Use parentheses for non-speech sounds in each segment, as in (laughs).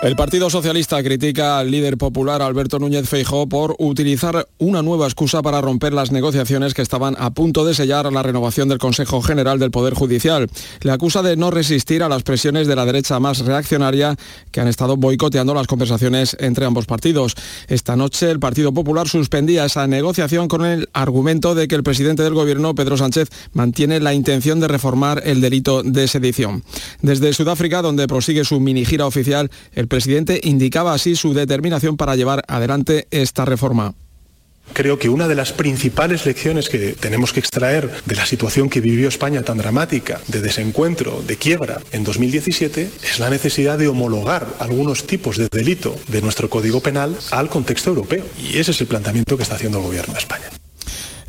El Partido Socialista critica al líder popular Alberto Núñez Feijó por utilizar una nueva excusa para romper las negociaciones que estaban a punto de sellar la renovación del Consejo General del Poder Judicial. Le acusa de no resistir a las presiones de la derecha más reaccionaria que han estado boicoteando las conversaciones entre ambos partidos. Esta noche el Partido Popular suspendía esa negociación con el argumento de que el presidente del Gobierno, Pedro Sánchez, mantiene la intención de reformar el delito de sedición. Desde Sudáfrica, donde prosigue su mini gira oficial, el el presidente indicaba así su determinación para llevar adelante esta reforma. Creo que una de las principales lecciones que tenemos que extraer de la situación que vivió España tan dramática, de desencuentro, de quiebra en 2017, es la necesidad de homologar algunos tipos de delito de nuestro Código Penal al contexto europeo. Y ese es el planteamiento que está haciendo el Gobierno de España.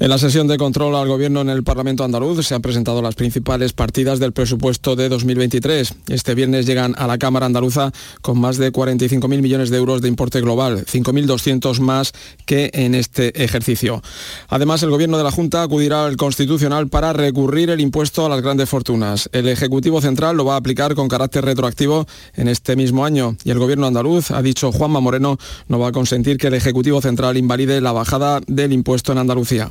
En la sesión de control al Gobierno en el Parlamento andaluz se han presentado las principales partidas del presupuesto de 2023. Este viernes llegan a la Cámara andaluza con más de 45.000 millones de euros de importe global, 5.200 más que en este ejercicio. Además, el Gobierno de la Junta acudirá al Constitucional para recurrir el impuesto a las grandes fortunas. El Ejecutivo Central lo va a aplicar con carácter retroactivo en este mismo año y el Gobierno andaluz, ha dicho Juanma Moreno, no va a consentir que el Ejecutivo Central invalide la bajada del impuesto en Andalucía.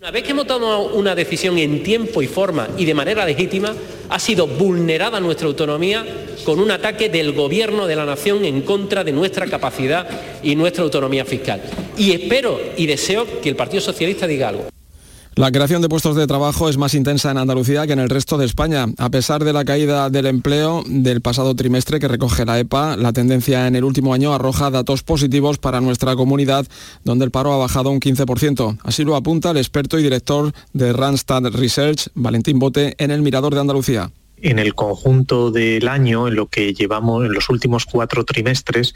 Una vez que hemos tomado una decisión en tiempo y forma y de manera legítima, ha sido vulnerada nuestra autonomía con un ataque del Gobierno de la Nación en contra de nuestra capacidad y nuestra autonomía fiscal. Y espero y deseo que el Partido Socialista diga algo. La creación de puestos de trabajo es más intensa en Andalucía que en el resto de España. A pesar de la caída del empleo del pasado trimestre que recoge la EPA, la tendencia en el último año arroja datos positivos para nuestra comunidad, donde el paro ha bajado un 15%. Así lo apunta el experto y director de Randstad Research, Valentín Bote, en el Mirador de Andalucía en el conjunto del año, en lo que llevamos en los últimos cuatro trimestres,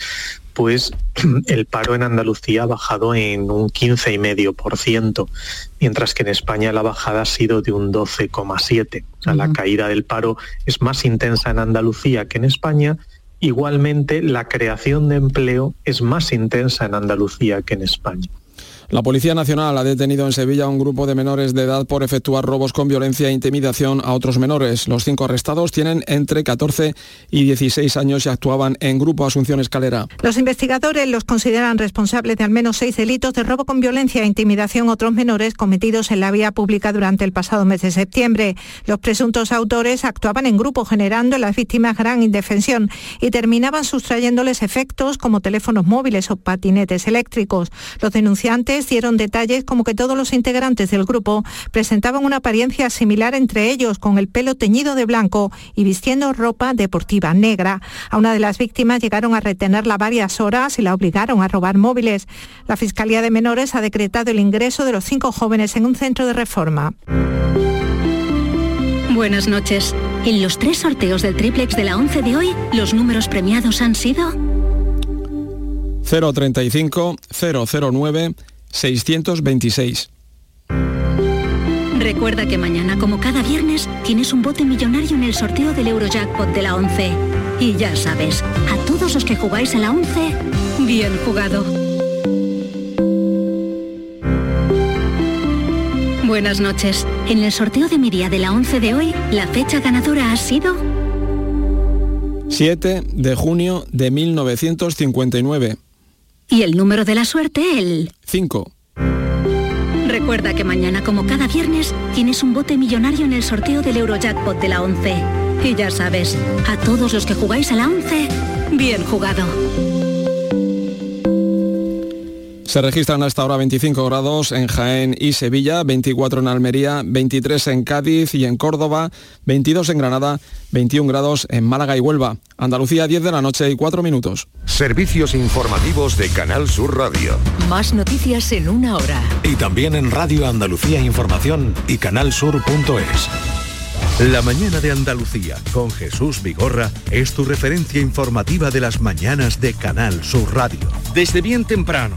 pues (clears throat) el paro en Andalucía ha bajado en un 15,5%, mientras que en España la bajada ha sido de un 12,7%. O sea, la caída del paro es más intensa en Andalucía que en España. Igualmente, la creación de empleo es más intensa en Andalucía que en España. La Policía Nacional ha detenido en Sevilla a un grupo de menores de edad por efectuar robos con violencia e intimidación a otros menores. Los cinco arrestados tienen entre 14 y 16 años y actuaban en Grupo Asunción Escalera. Los investigadores los consideran responsables de al menos seis delitos de robo con violencia e intimidación a otros menores cometidos en la vía pública durante el pasado mes de septiembre. Los presuntos autores actuaban en grupo generando en las víctimas gran indefensión y terminaban sustrayéndoles efectos como teléfonos móviles o patinetes eléctricos. Los denunciantes dieron detalles como que todos los integrantes del grupo presentaban una apariencia similar entre ellos, con el pelo teñido de blanco y vistiendo ropa deportiva negra. A una de las víctimas llegaron a retenerla varias horas y la obligaron a robar móviles. La Fiscalía de Menores ha decretado el ingreso de los cinco jóvenes en un centro de reforma. Buenas noches. En los tres sorteos del triplex de la 11 de hoy, los números premiados han sido 035, 009, 626. Recuerda que mañana, como cada viernes, tienes un bote millonario en el sorteo del Eurojackpot de la 11. Y ya sabes, a todos los que jugáis a la 11, bien jugado. Buenas noches. En el sorteo de mi día de la 11 de hoy, la fecha ganadora ha sido 7 de junio de 1959. Y el número de la suerte, el 5. Recuerda que mañana, como cada viernes, tienes un bote millonario en el sorteo del Eurojackpot de la 11. Y ya sabes, a todos los que jugáis a la 11, bien jugado. Se registran hasta ahora 25 grados en Jaén y Sevilla, 24 en Almería, 23 en Cádiz y en Córdoba, 22 en Granada, 21 grados en Málaga y Huelva. Andalucía 10 de la noche y 4 minutos. Servicios informativos de Canal Sur Radio. Más noticias en una hora. Y también en Radio Andalucía Información y canalsur.es. La mañana de Andalucía con Jesús Vigorra es tu referencia informativa de las mañanas de Canal Sur Radio. Desde bien temprano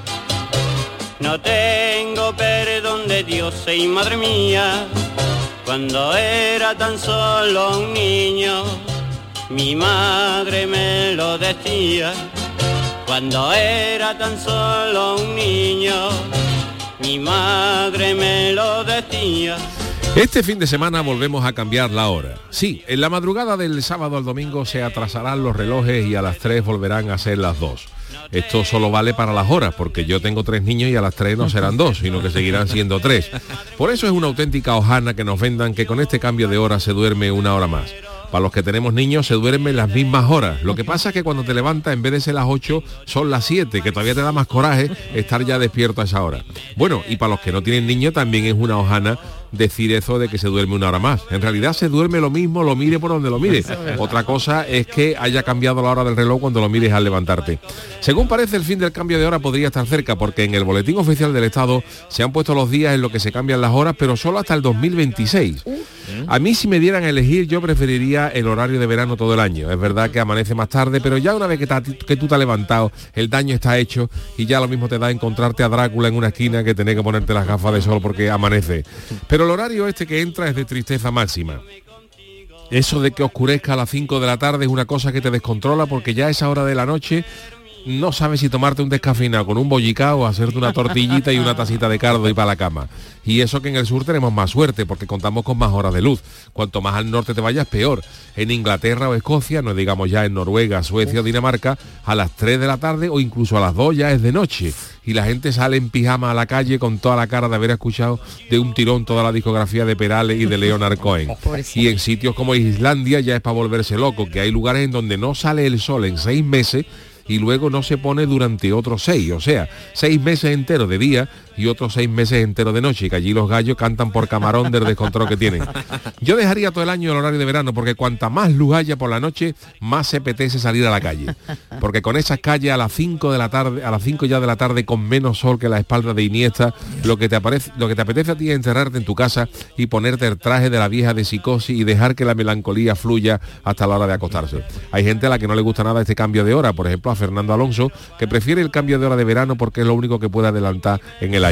no tengo perdón de Dios, y madre mía, cuando era tan solo un niño, mi madre me lo decía, cuando era tan solo un niño, mi madre me lo decía. Este fin de semana volvemos a cambiar la hora. Sí, en la madrugada del sábado al domingo se atrasarán los relojes y a las 3 volverán a ser las 2. Esto solo vale para las horas, porque yo tengo tres niños y a las 3 no serán dos, sino que seguirán siendo tres. Por eso es una auténtica hojana que nos vendan que con este cambio de hora se duerme una hora más. Para los que tenemos niños se duermen las mismas horas. Lo que pasa es que cuando te levantas en vez de ser las 8 son las 7, que todavía te da más coraje estar ya despierto a esa hora. Bueno, y para los que no tienen niños también es una hojana decir eso de que se duerme una hora más. En realidad se duerme lo mismo, lo mire por donde lo mire. Otra cosa es que haya cambiado la hora del reloj cuando lo mires al levantarte. Según parece, el fin del cambio de hora podría estar cerca, porque en el Boletín Oficial del Estado se han puesto los días en los que se cambian las horas, pero solo hasta el 2026. A mí si me dieran a elegir, yo preferiría el horario de verano todo el año. Es verdad que amanece más tarde, pero ya una vez que, que tú te has levantado, el daño está hecho y ya lo mismo te da encontrarte a Drácula en una esquina que tener que ponerte las gafas de sol porque amanece. Pero el horario este que entra es de tristeza máxima. Eso de que oscurezca a las 5 de la tarde es una cosa que te descontrola porque ya a esa hora de la noche no sabes si tomarte un descafeinado con un bollicao o hacerte una tortillita y una tacita de cardo y para la cama. Y eso que en el sur tenemos más suerte porque contamos con más horas de luz. Cuanto más al norte te vayas, peor. En Inglaterra o Escocia, no digamos ya en Noruega, Suecia o Dinamarca, a las 3 de la tarde o incluso a las 2 ya es de noche. Y la gente sale en pijama a la calle con toda la cara de haber escuchado de un tirón toda la discografía de Perales y de Leonard (laughs) Cohen. Y en sitios como Islandia ya es para volverse loco, que hay lugares en donde no sale el sol en seis meses y luego no se pone durante otros seis, o sea, seis meses enteros de día y otros seis meses enteros de noche, que allí los gallos cantan por camarón del descontrol que tienen. Yo dejaría todo el año el horario de verano, porque cuanta más luz haya por la noche, más se apetece salir a la calle. Porque con esas calles a las 5 de la tarde, a las 5 ya de la tarde, con menos sol que la espalda de Iniesta, lo que te aparece, lo que te apetece a ti es encerrarte en tu casa y ponerte el traje de la vieja de psicosis y dejar que la melancolía fluya hasta la hora de acostarse. Hay gente a la que no le gusta nada este cambio de hora, por ejemplo a Fernando Alonso, que prefiere el cambio de hora de verano porque es lo único que puede adelantar en el año.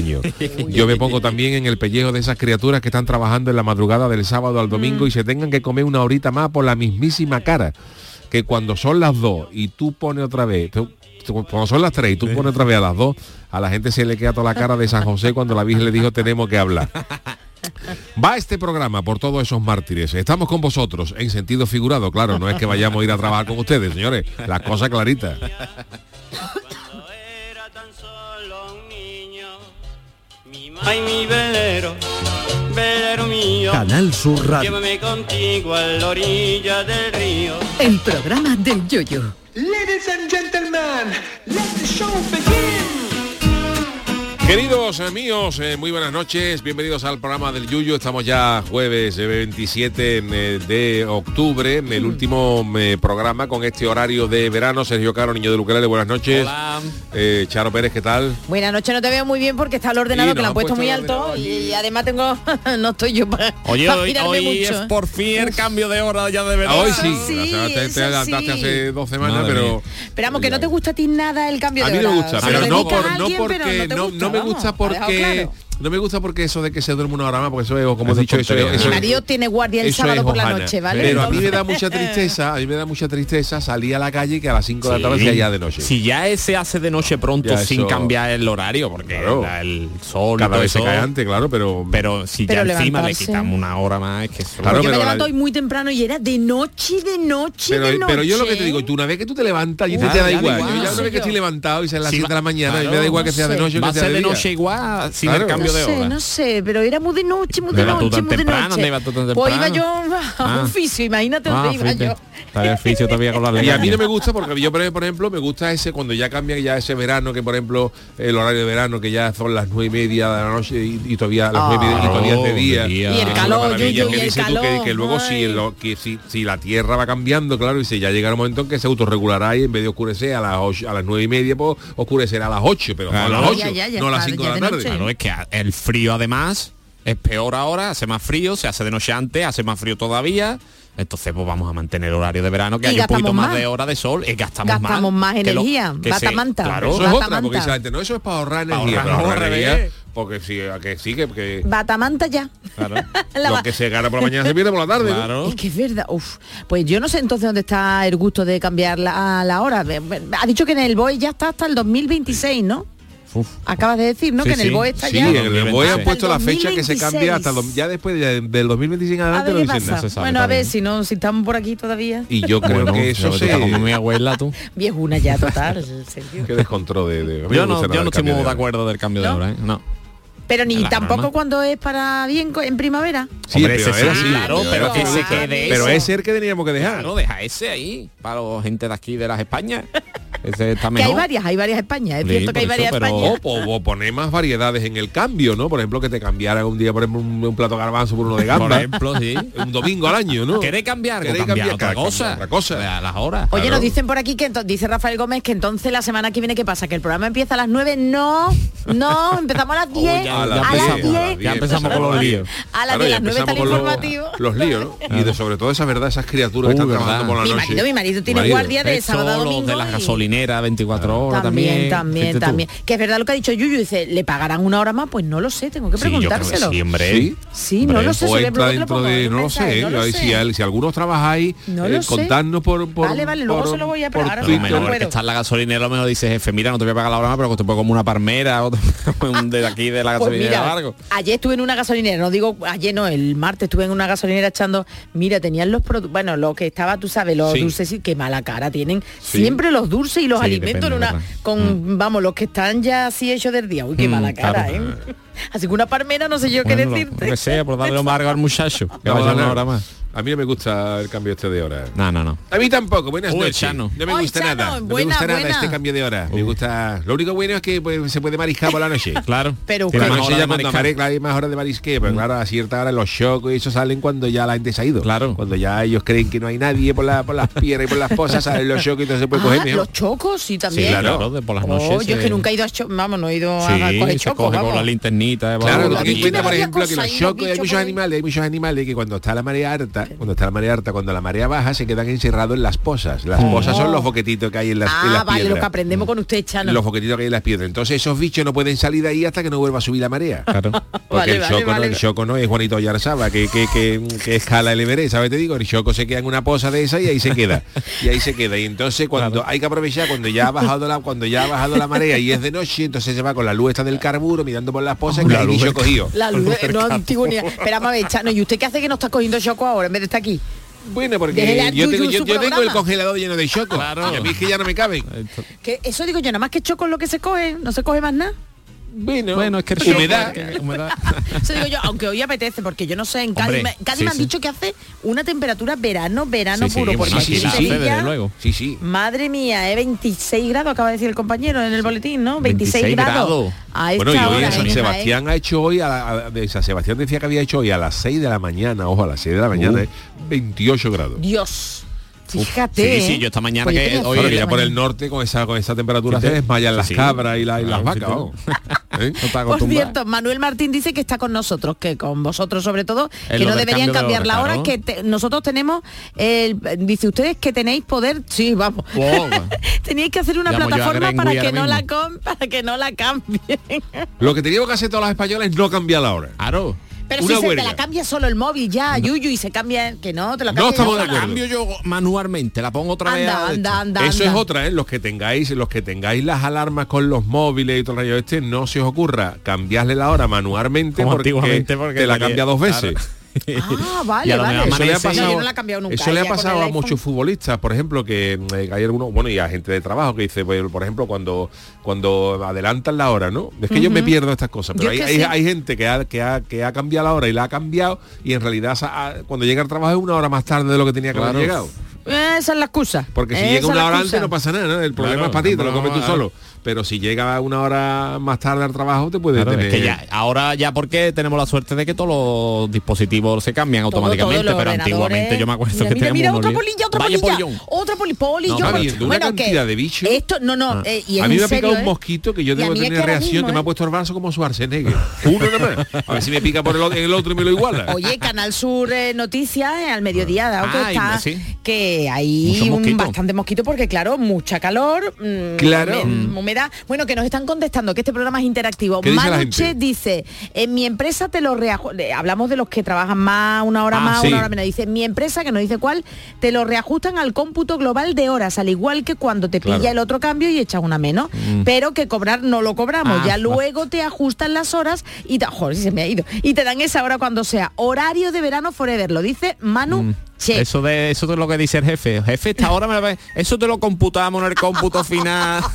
Yo me pongo también en el pellejo de esas criaturas que están trabajando en la madrugada del sábado al domingo y se tengan que comer una horita más por la mismísima cara. Que cuando son las dos y tú pones otra vez, tú- cuando son las tres y tú pones otra vez a las dos, a la gente se le queda toda la cara de San José cuando la Virgen le dijo tenemos que hablar. (laughs) Va este programa por todos esos mártires. Estamos con vosotros, en sentido figurado, claro, no es que vayamos a ir a trabajar con ustedes, señores. Las cosas claritas. (laughs) Ay, mi velero, velero mío. Canal Sur Radio. Llévame contigo a la orilla del río. El programa del Yoyo. Ladies and gentlemen, let the show begin. Queridos eh, míos, eh, muy buenas noches, bienvenidos al programa del Yuyo. Estamos ya jueves eh, 27 eh, de octubre, el último eh, programa con este horario de verano. Sergio Caro, niño de Luquelele, buenas noches. Eh, Charo Pérez, ¿qué tal? Buenas noches, no te veo muy bien porque está el ordenador Sí, que lo han han puesto, puesto muy alto y además tengo (laughs) no estoy yo para Oye, para hoy, mirarme hoy mucho. es por fin el cambio de hora ya de verdad. Ah, hoy sí, sí, o sea, te, adelantaste sí. hace dos semanas, Madre pero... Esperamos que no te gusta a ti nada el cambio A de mí me hora. gusta, O sea, pero le no, gusta a por, no alguien, pero porque no, gusta, no me gusta dejado porque claro. No me gusta porque eso de que se duerme una hora más, porque eso es, como he es dicho, eso, es- eso Mi marido tiene guardia el sábado por la noche, ¿vale? Pero a mí me da mucha tristeza, a mí me da mucha tristeza salir a la calle y que a las 5 de la tarde sea ya de noche. Si ya se hace de noche pronto Ya sin eso- cambiar el horario, porque Claro. el sol y Cada vez se cae antes, claro, pero... pero si Pero ya encima le quitamos una hora más, es que eso- Claro, yo me pero levanto la- hoy muy temprano y era de noche, de noche, Pero, de noche. pero yo lo que te digo, tú una vez que tú te levantas, y te, da igual. igual. Yo ya una vez que estoy levantado y son las Si 7 va- de la mañana, y me da igual que no sea de cambio de sé. No sé, pero era muy de noche, muy de noche, muy de temprano, noche. Iba pues iba yo a ah. un fisio, imagínate ah, dónde iba yo. Fisio todavía con la (laughs) Y a mí no me gusta porque yo, por ejemplo, me gusta ese cuando ya cambia ya ese verano, que por ejemplo, el horario de verano, que ya son las nueve y media de la noche y, y todavía las nueve ah. oh, y todavía de día. Y el calor, yo, yo, y el calor. Que, que, luego si, que si, si, la Tierra va cambiando, claro, y si ya llegará un momento en que se autorregulará y en vez de oscurecer a las ocho, a las nueve y media, pues oscurecerá a las 8, pero claro, no a las 8, ya, ya, ya, no a las 5 de la tarde. Claro, es que el frío además es peor ahora, hace más frío, se hace de noche antes, hace más frío todavía. Entonces pues vamos a mantener el horario de verano que hay un poquito más. de hora de sol y gastamos, gastamos más, energía, lo. Claro, eso porque dice la gente, no, eso es para ahorrar energía, porque sí, que sí, que, que... Batamanta ya. Claro. (laughs) lo que se gana por la mañana se pierde por la tarde. Claro. Es que es verdad. Uf. Pues yo no sé entonces dónde está el gusto de cambiar la, a la hora. Ha dicho que en el BOE ya está hasta el 2026, ¿no? Acabas de decir, ¿no? Que en el BOE está sí, ya. Sí, en el BOE han puesto la fecha que se cambia hasta lo, ya después del 2026 en adelante. A ver, bueno, a ver, si no, si estamos por aquí todavía. Y yo creo que eso se... como mi abuela, tú. Viejuna ya, total. (laughs) Qué descontrol de... de yo no, yo no estoy muy de acuerdo del cambio de hora, ¿eh? No. Pero ni tampoco cuando es para bien en primavera. Sí, Hombre, ese sí, pero, Pero ese es el que teníamos que dejar. No, deja ese ahí, para la gente de aquí de las Españas. Ese está mejor. Que hay varias, hay varias Españas, es sí, cierto que hay varias Españas. O, o, o, poner más variedades en el cambio, ¿no? Por ejemplo, que te cambiara un día, por ejemplo, un, un plato garbanzo por uno de gamba. Por ejemplo, sí. (laughs) Un domingo al año, ¿no? Queréis cambiar, ¿Queréis cambiar, otra cosa. Otra cosa. A las horas. Oye, claro. nos dicen por aquí que dice Rafael Gómez que entonces la semana que viene, ¿qué pasa? Que el programa empieza a las 9. No, no, empezamos a las (laughs) 10. Oh, ya, a, la a, las 10. Ya empezamos con los líos. A las 10, las 9 está el informativo. Los, líos, ¿no? Y de, sobre todo esa verdad, esas criaturas que uh, están trabajando por la noche. Mi marido, mi marido tiene guardia de sábado a domingo. 24 horas también. También, también. Que es verdad lo que ha dicho Yuyu, dice, ¿le pagarán una hora más? Pues no lo sé, tengo que preguntárselo. Sí. Sí, no lo sé. no lo sé. Si algunos trabajáis, contadnos por... Vale, vale, luego se lo voy a pagar. Está en la gasolinera, lo mejor dice, jefe, mira, no te voy a pagar la hora más, pero te puedo como una palmera (laughs) de aquí de la pues gasolinera largo. Ayer estuve en una gasolinera, no digo ayer no, el martes estuve en una gasolinera echando, mira, tenían los productos, bueno, lo que estaba, tú sabes, los dulces, y qué mala cara tienen. Siempre los dulces y los sí, alimentos con, mm. vamos, los que están ya así hechos del día. Uy, qué mm. mala ah, cara, pues, ¿eh? Ah. Así que una palmera no sé yo bueno, qué decirte. Que sea, por darle amargo al muchacho. Que no, vaya una hora más. A mí no me gusta el cambio este de hora. No, no, no. A mí tampoco. Buenas Uy, noches. Chano. No me gusta Chano, nada. No buena, me gusta buena. nada este cambio de hora. Uy. Me gusta. Lo único bueno es que pues, se puede mariscar por la noche. (laughs) claro. Pero claro. Más hora cuando marisca, hay más horas de marisqueo, pero mm. claro, a cierta hora los shocks y eso salen cuando ya la gente se ha ido. Claro. Cuando ya ellos creen que no hay nadie por, la, por las piedras y por las pozas, salen los shocks y entonces se puede ah, coger mejor. Los chocos sí también. Sí, claro, de por las noches. Oh, yo es que eh. nunca he ido a vamos, no he ido a coger chocos. Coge la linterna Claro, cuenta, por ejemplo, que los chocos, hay muchos animales, hay muchos animales que cuando está la marea alta, cuando está la marea alta, cuando la marea baja, se quedan encerrados en las posas. Las oh. posas son los oh. boquetitos que hay en las, ah, vale, lo que aprendemos con usted, Chano. Los boquetitos que hay en las piedras. Entonces esos bichos no pueden salir de ahí hasta que no vuelva a subir la marea. Claro. Porque (laughs) el, choco no, el choco no es Juanito Yarzaba, que, que, que, escala el Everest, ¿sabes? Te digo, el choco se queda en una posa de esa y ahí se queda. y ahí se queda. Y entonces cuando hay que aprovechar, cuando ya ha bajado la, cuando ya ha bajado la marea y es de noche, entonces se va con la luz esta del carburo mirando por las posas sé qué, y yo cogido. La luz, (laughs) no Antigonía. Espera, (laughs) Chano, ¿y usted qué hace que no está cogiendo choco ahora en vez de estar aquí? Bueno, porque yo, tengo, yo- yo tengo el congelador lleno de choco. Claro. Y a mí es que ya no me cabe. Que eso digo yo, nada más que choco es lo que se coge, no se coge más nada vino. Bueno, es que humedad. humedad. (laughs) Eso digo yo, aunque hoy apetece, porque yo no sé, en Cádiz, Hombre, Cádiz sí, me han sí. dicho que hace una temperatura verano, verano sí, puro. porque aquí en Sevilla, luego. Sí, sí. Madre mía, ¿eh? 26 grados, acaba de decir el compañero en el boletín, ¿no? 26, 26 grados. grados. Bueno, y hoy en San Sebastián ha hecho hoy, a, la, a de San Sebastián decía que había hecho hoy a las 6 de la mañana, ojo, a las 6 de la mañana, uh. Eh, 28 grados. Dios. Fíjate. Sí, sí, ¿eh? yo esta mañana pues que, hoy, ya por el norte con esa con esa temperatura sí, se desmayan las cabras y, la, y las vacas. (laughs) ¿Eh? Por cierto, Manuel Martín dice que está con nosotros, que con vosotros sobre todo, que no deberían cambiar la hora, que nosotros tenemos, eh, dice ustedes que tenéis poder, sí, vamos. Wow. (laughs) Teníais que hacer una plataforma para que, no la, para que no la cambien. (laughs) Lo que teníamos que hacer todas las españolas es no cambiar la hora. Claro. Pero si se te la cambia solo el móvil ya, no. Yuyu, y se cambia, que no, te la cambia. No estamos de acuerdo. cambio yo manualmente, la pongo otra vez. Anda, anda, anda, Eso es otra, ¿eh? Los que tengáis, los que tengáis las alarmas con los móviles y todo el rayo este, no se os ocurra cambiarle la hora manualmente porque, te la cambia dos veces. Ah, (laughs) vale, vale. Eso le ha pasado- No, yo no cambiado nunca, Eso le ha ella con pasado a muchos futbolistas, por ejemplo, que eh, hay algunos, bueno, y a gente de trabajo que dice, pues, por ejemplo, cuando cuando adelantan la hora, ¿no? Es que yo me pierdo estas cosas, pero hay, es que hay, sí. hay gente que ha, que, ha, que ha cambiado la hora y la ha cambiado y en realidad ha- cuando llega al trabajo es una hora más tarde de lo que tenía que Claro. haber llegado. Eh, Esa es la excusa. Porque si Esa llega una hora excusa. antes no pasa nada, ¿no? El problema Claro, es para ti, te lo comes tú solo. Pero si llega una hora más tarde al trabajo te puede Claro, tener... es que ya, ahora ya porque tenemos la suerte de que todos los dispositivos se cambian Todo, automáticamente, todo, pero antiguamente yo me acuerdo mira, que mira, teníamos mira, otra polilla, otra Vaya polilla, otra poli, poli, No, yo- una bueno, que cantidad de bichos. Esto, no, no, Ah. eh, y es a mí me ha picado un ¿eh? mosquito que yo debo es tener que reacción mismo, que me ha ¿eh? puesto el brazo como Schwarzenegger. (laughs) Uno nada más. A ver si me pica por el, o- en el otro y me lo iguala. Oye, Canal Sur eh, Noticias eh, al mediodía dado que Ah, y- está sí. que hay Mucho un mosquito. bastante mosquito porque claro, mucha calor, mm, Claro. Humedad. Bueno, que nos están contestando que este programa es interactivo. ¿Qué dice la Manuche dice, en mi empresa te lo reajustan, hablamos de los que trabajan más, una hora Ah, más, sí. una hora menos. Dice, mi empresa, que no dice cuál, te lo reajustan al cómputo global de horas, al igual que cuando te pilla el otro cambio y echas una menos. Mm. Pero que cobrar no lo cobramos. Ah, ya luego te ajustan las horas y te, joder, se me ha ido. Y te dan esa hora cuando sea. Horario de verano forever, lo dice Manu Che. Eso de eso de lo que dice el jefe. Jefe, esta hora me la Eso te lo computamos en el cómputo final. (laughs)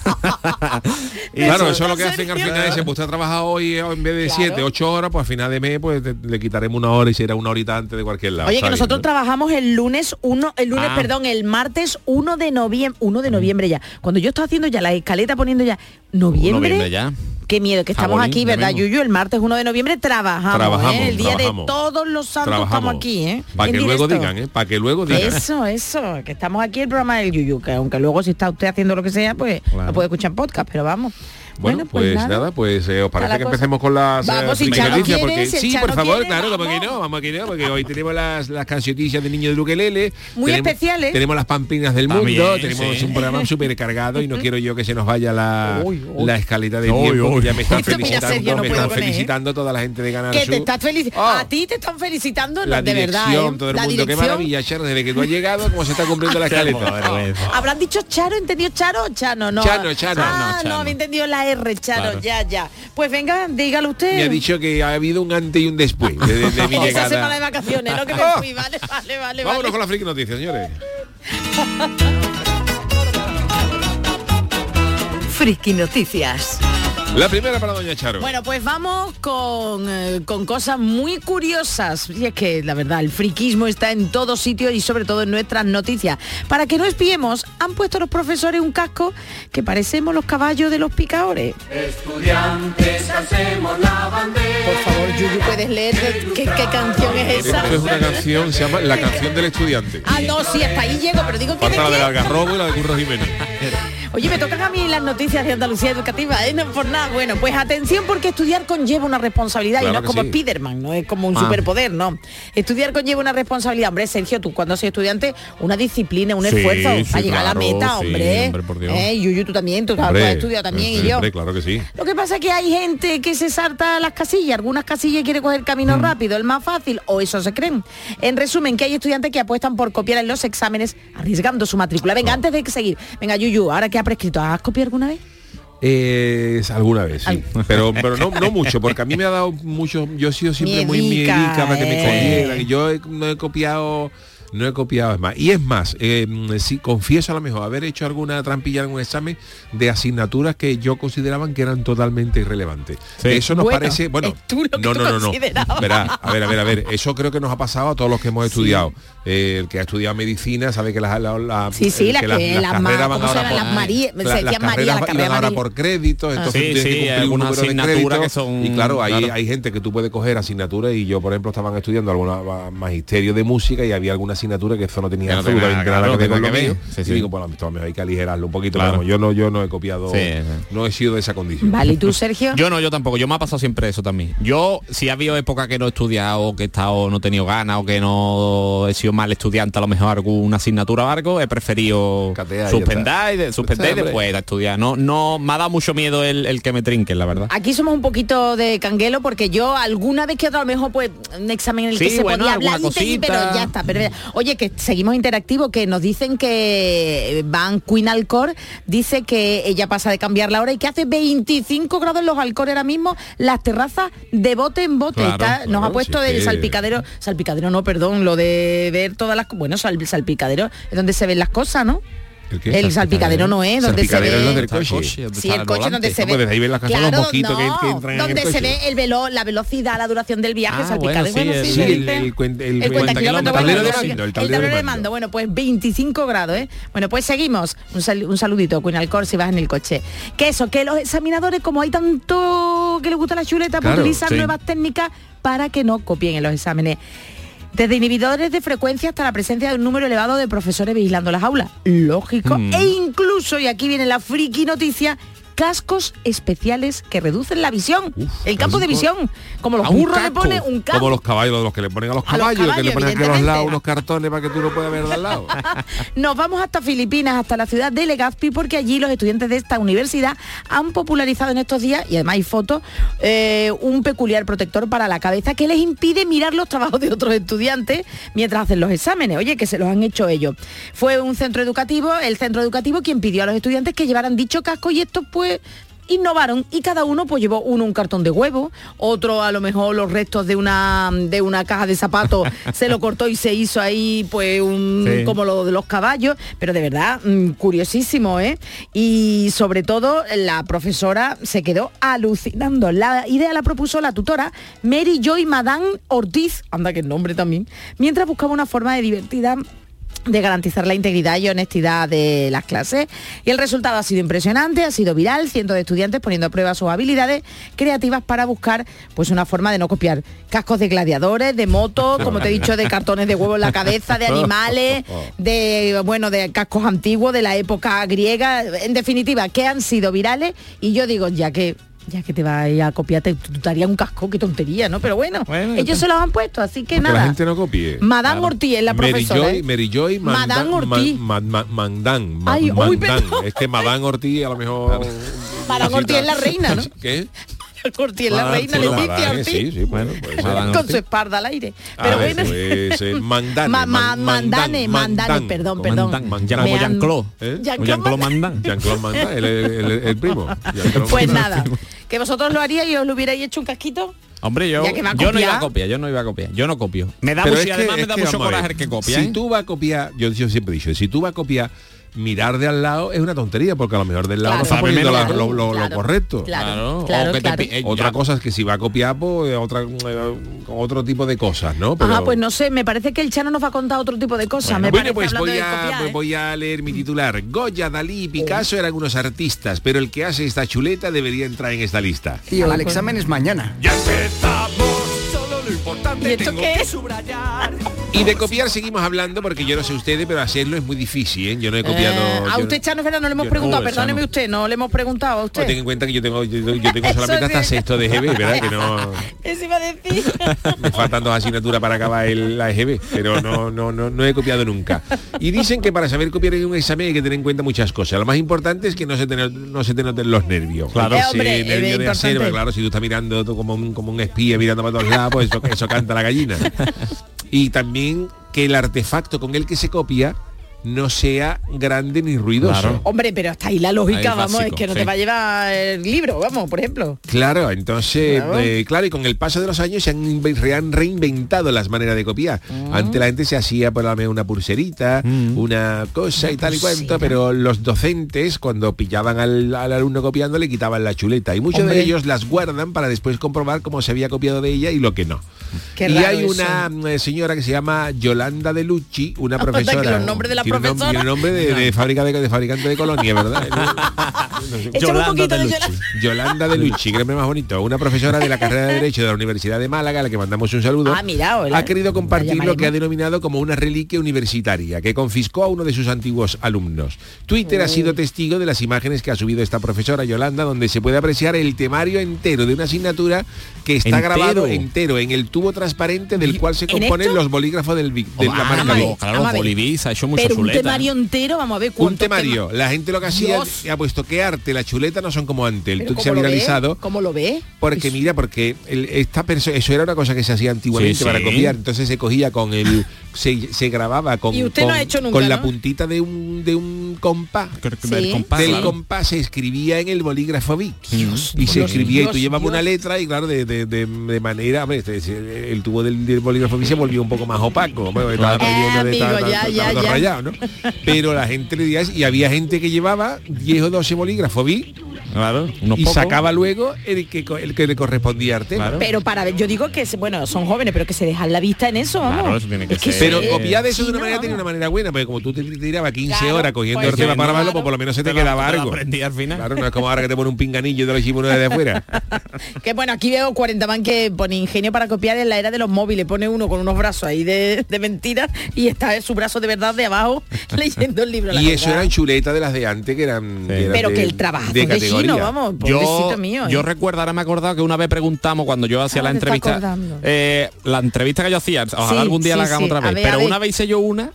Y claro, eso es lo que hacen al final es, pues usted ha trabajado hoy eh, en vez de 7, 8 horas, pues a final de mes pues te- le quitaremos una hora y será una horita antes de cualquier lado. Oye, que nosotros trabajamos el lunes 1, el lunes, Ah. perdón, el martes 1 de noviembre, 1 de noviembre ya. Cuando yo estoy haciendo ya la escaleta poniendo ya noviembre, Noviembre ya. Qué miedo, que estamos aquí, ¿verdad. Yuyu? El martes 1 de noviembre trabajamos, Trabajamos, ¿eh? El día trabajamos. de todos los santos estamos aquí, ¿eh? Para que luego digan, ¿eh? Para que luego digan. Eso, eso, que estamos aquí el programa del Yuyu, que aunque luego si está usted haciendo lo que sea, pues Claro. lo puede escuchar en podcast, pero vamos. Bueno, pues, nada. pues eh, os parece que cosa. empecemos con las Vamos, eh, si noticias, porque si sí, por favor, quiere, claro, como que no, vamos que no, porque hoy tenemos las, las cancionillas de niño de Luquelele, Muy tenemos, especiales. tenemos las pamplinas del También, mundo, tenemos sí. un programa (laughs) súper cargado y no quiero yo que se nos vaya la, la escalita de Uy, tiempo, uy. ya me están Esto, felicitando, no me están él, ¿eh? felicitando toda la gente de Canal Que te estás felicitando. A ti te están felicitando, la no, de verdad. ¿eh? todo el La mundo, qué maravilla, Charo, desde que tú has llegado, cómo se está cumpliendo la escaleta. ¿Habrán dicho Charo? ¿Entendido Charo o Chano? No. Chano, Chano. Ah, no, había entendido la R, Chano, Claro. ya, ya. Pues venga, dígalo usted. Me ha dicho que ha habido un antes y un después de, de- de (laughs) mi Esa llegada. semana de vacaciones, ¿no? Que me fui, (laughs) vale, vale, vale. Vámonos vale. con la friki noticias, señores. (laughs) Friki Noticias. La primera para Doña Charo. Bueno, pues vamos con, eh, con cosas muy curiosas. Y es que la verdad, el friquismo está en todos sitios y sobre todo en nuestras noticias. Para que no espiemos, han puesto los profesores un casco que parecemos los caballos de los picadores. Estudiantes, hacemos la bandera. Por favor, Yuyu, ¿puedes leer de- qué, qué canción es esa? Esto es una canción, se llama La canción del estudiante. Ah, no, sí, hasta ahí llego, pero digo que Falta la de del. Algarrobo y la de Curro Jiménez. (laughs) Oye, me tocan a mí las noticias de Andalucía Educativa, ¿eh? No por nada. Bueno, pues atención porque estudiar conlleva una responsabilidad y no es como sí. Spiderman, no es como un Ah. superpoder, no. Estudiar conlleva una responsabilidad. Hombre, Sergio, tú cuando soy estudiante, una disciplina, un Sí, esfuerzo sí, para llegar a la meta, hombre. hombre, por Dios. Eh, Yuyu, tú también, tú, has estudiado también y yo. Hombre, claro que sí. Lo que pasa es que hay gente que se salta las casillas, algunas casillas y quiere coger el Mm. camino rápido, el más fácil, o eso se creen. En resumen, que hay estudiantes que apuestan por copiar en los exámenes, arriesgando su matrícula. Venga, antes de seguir, venga, Yuyu, ahora que prescrito, ¿has copiado alguna vez? Eh, alguna vez, sí. Pero, pero no, no mucho, porque a mí me ha dado mucho. Yo he sido siempre muy Miedica, para que me eh. cogieran. Y yo he- no he copiado. No he copiado es más. Y es más, eh, sí, confieso a lo mejor haber hecho alguna trampilla en un examen de asignaturas que yo consideraban que eran totalmente irrelevantes. Eso nos Bueno, parece, bueno, es tú lo que no, tú no, no, no. Verá, a ver, a ver, a ver. Eso creo que nos ha pasado a todos los que hemos estudiado. Eh, el que ha estudiado medicina sabe que las la, la- Sí, sí, el las que las carreras van ¿cómo se ahora por- María- la- las María, carreras la ahora por créditos, Ah. entonces Sí, tú tienes que cumplir un algunas número de créditos. que son- y claro, hay, claro. hay gente que tú puedes coger asignaturas y yo, por ejemplo, estaban estudiando alguna ma- magisterio de música y había alguna asignatura que eso no tenía absolutamente nada, que ver con lo que mío. ver. Sí, Y sí. digo, bueno, hay que aligerarlo un poquito. Claro. pero vamos, yo no, yo no he copiado, Sí, no he sido de esa condición. Vale, ¿y tú, (laughs) Sergio? Yo no, yo tampoco. Yo me ha pasado siempre eso también. Yo, si ha habido época que no he estudiado, que he estado, no he tenido ganas o que no he sido mal estudiante, a lo mejor alguna asignatura o algo, he preferido suspender y, de- suspender y después de estudiar. No, no, me ha dado mucho miedo el, el que me trinquen, la verdad. Aquí somos un poquito de canguelo porque yo alguna vez que otra a lo mejor pues un examen en el que se bueno, podía hablar alguna y te- pero ya está. pero- oye, que seguimos interactivo, que nos dicen que Van Queen Alcor dice que ella pasa de cambiar la hora y que hace 25 grados en los Alcor ahora mismo, las terrazas de bote en bote. Claro, Está- nos ha puesto sí que- salpicadero, salpicadero no, perdón, lo de ver todas las bueno, sal- salpicadero es donde se ven las cosas, ¿no? ¿El qué? El salpicadero no es, donde se Salpicadero es ve- lo del coche. Sí, el coche donde se ve. No, pues ahí ven las casas, Claro, los mosquitos que- no, que, entran en el donde se coche. ve el velo, la velocidad, la duración del viaje, Ah, salpicadero. bueno, sí, Bueno, el- sí, sí, se el- dice. el cuen- el el cuenta kilómetros, tablero bueno, de sí, mando, el tablero de mando. Bueno, pues 25 grados, ¿eh? Bueno, pues seguimos. Un, sal- un saludito, Queen Alcor, si vas en el coche. Que eso, que los examinadores, como hay tanto que les gusta la chuleta, pues Claro, utilizan sí. nuevas técnicas para que no copien en los exámenes. Desde inhibidores de frecuencia hasta la presencia de un número elevado de profesores vigilando las aulas. Lógico. Mm. E incluso, y aquí viene la friki noticia, cascos especiales que reducen la visión. el campo de visión. Como los burros le ponen un casco. Como los caballos, los que le ponen a los A los caballos, que le ponen aquí a los lados unos cartones para que tú no puedas ver de al lado. (laughs) Nos vamos hasta Filipinas, hasta la ciudad de Legazpi, porque allí los estudiantes de esta universidad han popularizado en estos días, y además hay fotos, eh, un peculiar protector para la cabeza que les impide mirar los trabajos de otros estudiantes mientras hacen los exámenes. Oye, que se los han hecho ellos. Fue un centro educativo, el centro educativo, quien pidió a los estudiantes que llevaran dicho casco y estos pues innovaron y cada uno pues llevó uno un cartón de huevo, otro a lo mejor los restos de una de una caja de zapatos (laughs) se lo cortó y se hizo ahí pues un Sí. como lo de los caballos, pero de verdad mm, curiosísimo, ¿eh? Y sobre todo la profesora se quedó alucinando. La idea la propuso la tutora Mary Joy Madame Ortiz, anda que nombre también, mientras buscaba una forma de divertida de garantizar la integridad y honestidad de las clases. Y el resultado ha sido impresionante, ha sido viral, cientos de estudiantes poniendo a prueba sus habilidades creativas para buscar pues una forma de no copiar cascos de gladiadores, de motos, como te he dicho, de cartones de huevo en la cabeza, de animales, de bueno, de cascos antiguos de la época griega, en definitiva, que han sido virales y yo digo, ya que ya que te vas a copiar, te, tú te harías un casco, qué tontería, ¿no? Pero bueno, ellos se los han puesto, así que Que la nada. gente no copie. Madame Ortiz es la Mary profesora. Joy, ¿eh? Mary Joy Madame Ma- Ortiz. Ma- Ma- Mandán. Ma- Ay, uy, Mandán. perdón. Es que Madame Ortiz a lo mejor... Madame Ortiz es la reina, ¿no? (laughs) ¿Qué? Ortiz es la reina, Leticia Ortiz. Sí, sí, bueno. pues, Madame con Ortiz. su espalda al aire. A Pero bueno. Mandane, (laughs) Ma- ma- man- mandane, mandane, perdón, perdón. Como Jean-Claude. ¿Eh? Jean-Claude Jean-Claude Mandán. Jean-Claude Mandán, el, (laughs) primo. Pues nada, que vosotros lo haríais y os lo hubierais hecho un casquito. Hombre, yo, yo no iba a copiar, yo no iba a copiar, yo no copio. Me da mucho, además me da mucho coraje que copia, Si ¿eh? tú vas a copiar, yo, yo siempre he dicho, si tú vas a copiar, mirar de al lado es una tontería, porque a lo mejor del lado Claro. no está Sabe poniendo la- lo, correcto. claro, O te eh, Otra cosa es que si va a copiar, pues otra, eh, otro tipo de cosas, ¿no? Pero- Ajá, pues no sé, me parece que el Chano nos va a contar otro tipo de cosas. me Bueno, parece, pues hablando voy de a, copiar, pues ¿eh? voy a leer mi titular. Goya, Dalí y Picasso eran unos artistas, pero el que hace esta chuleta debería entrar en esta lista. Tío, el examen es mañana. Ya empezamos, solo lo importante ¿Y esto qué es? (laughs) Y de copiar seguimos hablando porque yo no sé ustedes, pero hacerlo es muy difícil, ¿eh? Yo no he copiado... Eh, a usted, Chano, es verdad, no le hemos no- preguntado, perdóneme Chano. usted, no le hemos preguntado a no- usted. ten en cuenta que yo tengo, yo, yo tengo solamente hasta sí. sexto de EGB, ¿verdad? Que no... (laughs) Eso iba a decir. (laughs) Me faltan dos asignaturas para acabar el, la EGB, pero no, no, no, no he copiado nunca. Y dicen que para saber copiar en un examen hay que tener en cuenta muchas cosas. Lo más importante es que no se te, no- se te noten los nervios. Claro. Eh, hombre, nervio de porque claro, si tú estás mirando tú como un, como un espía mirando para todos lados, pues eso, eso canta la gallina. Y también que el artefacto con el que se copia no sea grande ni ruidoso. Hombre, pero hasta ahí la lógica, Ahí vamos, básico, es que no sí. te va a llevar el libro, vamos, por ejemplo. Claro, entonces, Claro. eh, claro, y con el paso de los años se han, han reinventado las maneras de copiar. Ah. Antes la gente se hacía por la una pulserita, una cosa y tal y cuento, pero los docentes cuando pillaban al, al alumno copiando le quitaban la chuleta y muchos Hombre. de ellos las guardan para después comprobar cómo se había copiado de ella y lo que no. Qué y hay eso. una eh, señora que se llama Yolanda de Lucci, una (laughs) profesora. los nombres de la profesora. tiene nombre de, de fábrica de, de fabricante de colonia, ¿verdad? (laughs) Poquito de Yolanda. Yolanda de Lucci, que más bonito, una profesora de la carrera de (laughs) Derecho de la Universidad de Málaga, a la que mandamos un saludo, Ah, mira, hola. ha querido compartir lo que ha denominado como una reliquia universitaria, que confiscó a uno de sus antiguos alumnos. Twitter ha sido testigo de las imágenes que ha subido esta profesora Yolanda, donde se puede apreciar el temario entero de una asignatura que está ¿Entero? grabado entero en el tubo transparente del cual se ¿En componen los bolígrafos del, Vic- de la marca claro, Vic. claro, Vamos a ver. Bolivis ha hecho mucha Un temario entero, vamos a ver Un cuántos temario. temas- La gente lo que hacía Dios. ha puesto que arte, la chuleta no son como antes. El Pero tuit se ha ¿cómo lo ve? viralizado. ¿Cómo lo ve? Porque mira, porque el- esta persona, eso era una cosa que se hacía antiguamente Sí, para sí. copiar, entonces se cogía con el, (laughs) se, se grababa con, Y usted no con, ha hecho nunca, con la puntita de un de un compás. Del Sí. compás, del claro. compás se escribía en el bolígrafo Vic Dios, y se Dios, escribía y tú llevabas Dios. una letra y claro de, de- de- de manera hombre, este, este, el tubo del, del bolígrafo Vic se volvió un poco más opaco bueno, estaba Eh, lleno de- ya. ¿No? pero la gente le y había gente que llevaba 10 o 12 bolígrafos Vic Claro, unos y pocos. sacaba luego el que, co- el que le correspondía al tema Claro. Pero para ver, yo digo que, bueno, son jóvenes, pero que se dejan la vista en eso, vamos. Claro, eso tiene que Es que ser. Pero copiar de eso Sí, de una no, manera tiene una manera buena, porque como tú te tirabas 15 Claro, horas cogiendo pues el tema para grabarlo, pues por lo menos se te, Te lo- quedaba te lo algo. aprendí al final. Claro, no es como ahora que te pone un pinganillo de los chimunos de afuera. (laughs) Que bueno, aquí veo 40 man que pone ingenio para copiar en la era de los móviles. Pone uno con unos brazos ahí de, de mentira y está su brazo de verdad de abajo (laughs) leyendo el libro. la y eso verdad. eran chuletas de las de antes que eran, que eran Pero de, que el trabajo de de, chino, vamos, yo, mío. ¿eh? yo recuerdo, ahora me he acordado que una vez preguntamos cuando yo hacía Ah, la entrevista, eh, la entrevista que yo hacía, ojalá Sí, algún día sí, la hagamos sí. otra vez, ver, pero una vez hice yo una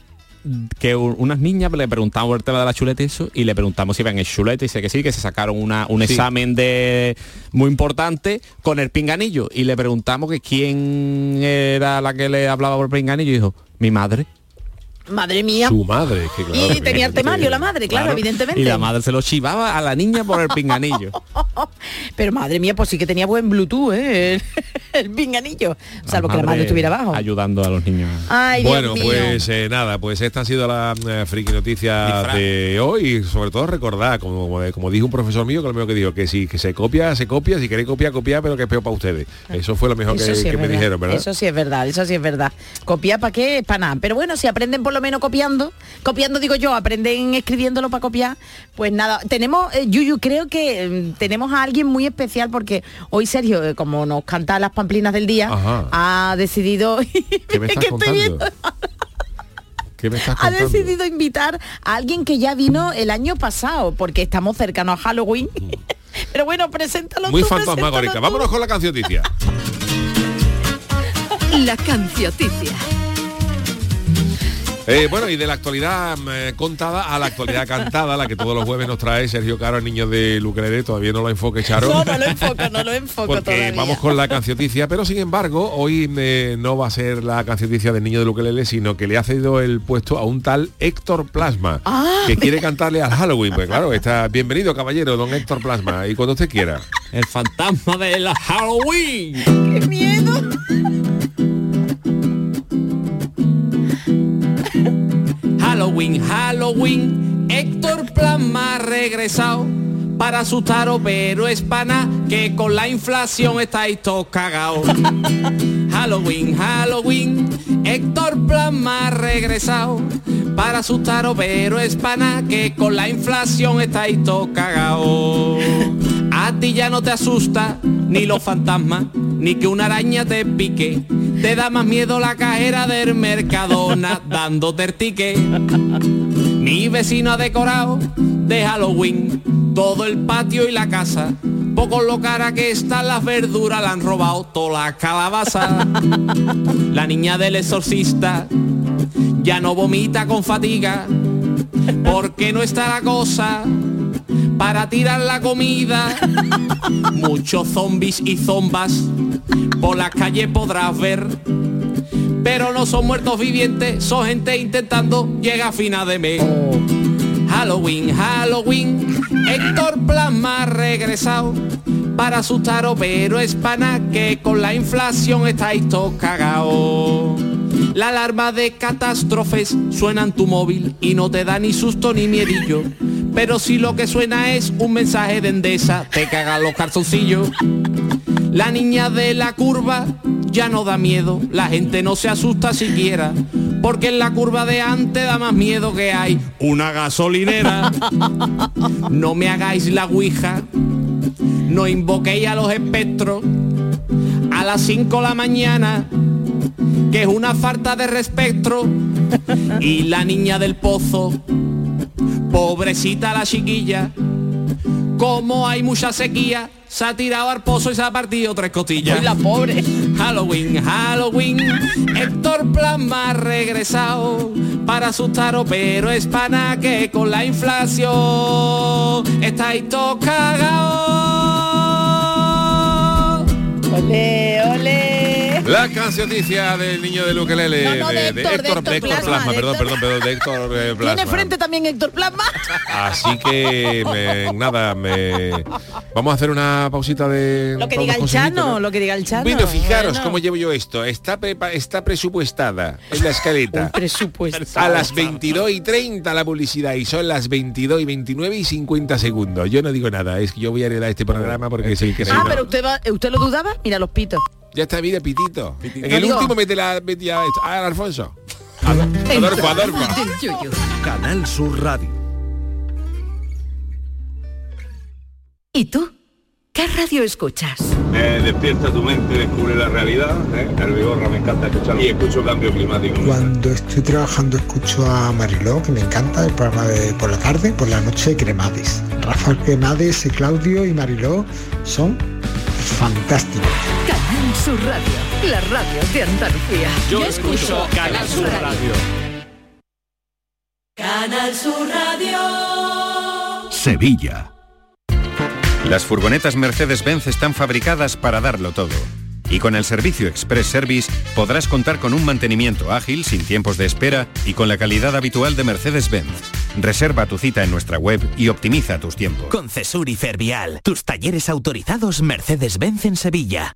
que unas niñas le preguntamos el tema de la chuleta y eso y le preguntamos si iban en chuleta y dice que sí, que se sacaron una, un Sí. examen de muy importante con el pinganillo y le preguntamos que quién era la que le hablaba por el pinganillo y dijo, mi madre. Madre mía. Su madre, que claro, y tenía el temario la madre, claro, evidentemente. Y la madre se lo chivaba a la niña por el pinganillo. (laughs) Pero madre mía, pues sí que tenía buen Bluetooth, ¿eh? El, el pinganillo. Salvo que la madre estuviera abajo. Ayudando a los niños. Ay, Dios Bueno, mío. pues eh, nada, pues esta ha sido la eh, friki noticia de hoy y sobre todo recordar, como, como, como dijo un profesor mío, que lo mismo que dijo, que si que se copia, se copia, si queréis copiar, copiar, pero que es peor para ustedes. Eso fue lo mejor que, sí me dijeron, ¿verdad? Eso sí es verdad, eso sí es verdad. Copiar para qué, para nada. Pero bueno, si aprenden por lo menos copiando, copiando digo yo, aprenden escribiéndolo para copiar, pues nada. Tenemos, eh, Yuyu, creo que mm, tenemos a alguien muy especial porque hoy Sergio, eh, como nos canta las pamplinas del día, Ajá. ha decidido... (laughs) ¿Qué me Es estás que estoy viendo- contando? ¿Qué me estás (laughs) ha contando? decidido invitar a alguien que ya vino el año pasado, porque estamos cercanos a Halloween. (laughs) Pero bueno, preséntalo Muy tú, fantasmagórica. preséntalo tú. Vámonos con la cancioticia. La cancioticia. Eh, bueno, y de la actualidad eh, contada a la actualidad cantada, la que todos los jueves nos trae Sergio Caro, el niño de Lucrere, todavía no lo enfoque, Charo. No, no lo enfoco, no lo enfoco Porque todavía. vamos con la cancioticia, pero sin embargo, hoy eh, no va a ser la cancioticia del niño de Luquelele, sino que le ha cedido el puesto a un tal Héctor Plasma, Ah. que quiere cantarle al Halloween. Pues claro, está bienvenido, caballero, don Héctor Plasma, y cuando usted quiera. El fantasma de la Halloween. ¡Qué miedo! Halloween, Halloween, Héctor Plasma ha regresado para asustaros, pero es pana que con la inflación estáis todos cagados. (laughs) Halloween, Halloween, Héctor Plasma ha regresado para asustaros, pero es pana que con la inflación estáis todos cagados. A ti ya no te asusta ni los fantasmas, ni que una araña te pique. Te da más miedo la cajera del Mercadona (laughs) dándote el ticket. Mi vecino ha decorado de Halloween todo el patio y la casa. Poco lo cara que están las verduras, la han robado toda la calabaza. (laughs) La niña del exorcista ya no vomita con fatiga, porque no está la cosa para tirar la comida. (laughs) Muchos zombies y zombas por las calles podrás ver. Pero no son muertos vivientes, son gente intentando llegar a fina de mes. Halloween, Halloween, Héctor Plasma ha regresado para asustaros, pero es pana que con la inflación estáis todos cagados. La alarma de catástrofes suena en tu móvil y no te da ni susto ni miedillo. Pero si lo que suena es un mensaje de endesa, te cagan los calzoncillos. La niña de la curva ya no da miedo, la gente no se asusta siquiera, porque en la curva de antes da más miedo que hay una gasolinera. (laughs) No me hagáis la ouija, no invoquéis a los espectros a las 5 de la mañana, que es una falta de respeto. (laughs) Y la niña del pozo, pobrecita la chiquilla, Como hay mucha sequía, se ha tirado al pozo y se ha partido tres costillas. la pobre. Halloween, Halloween, Héctor Plasma ha regresado para asustaros, pero es pana que con la inflación estáis todos cagados. Ole, ole. La cancioticia del niño de Luquelele, No, no, de de, Héctor, de Héctor, Héctor de Héctor Plasma, Plasma, de perdón, perdón, perdón, de Héctor eh, Tiene Plasma. frente también Héctor Plasma. Así que me- nada, me vamos a hacer una pausita de Lo que diga el Chano, ¿no? lo que diga el Chano. Bueno, fijaros Bueno. cómo llevo yo esto. Está, prepa- está presupuestada en la escaleta. Presupuesto. A las 22 y 30 la publicidad y son las 22 y 29 y 50 segundos. Yo no digo nada, es que yo voy a heredar este programa porque sí que Ah, pero usted va, usted lo dudaba, mira los pitos. Ya está, mira, pitito. En No el último mete la metía esto. Ah, Alfonso. Adolfo, Adolfo. Canal Sur Radio. ¿Y tú? ¿Qué radio escuchas? Eh, despierta tu mente, descubre la realidad. ¿eh? El Vigorra me encanta escuchar y escucho cambio climático. Cuando estoy trabajando escucho a Mariló, que me encanta, el programa de por la tarde, por la noche Cremades. Rafael Cremades, y Claudio y Mariló son fantásticos. Canal Sur Radio, la radio de Andalucía. Yo escucho Canal Sur Radio. Canal Sur Radio. Sevilla. Las furgonetas Mercedes-Benz están fabricadas para darlo todo. Y con el servicio Express Service podrás contar con un mantenimiento ágil, sin tiempos de espera y con la calidad habitual de Mercedes-Benz. Reserva tu cita en nuestra web y optimiza tus tiempos. Con Cesur y Fervial, tus talleres autorizados Mercedes-Benz en Sevilla.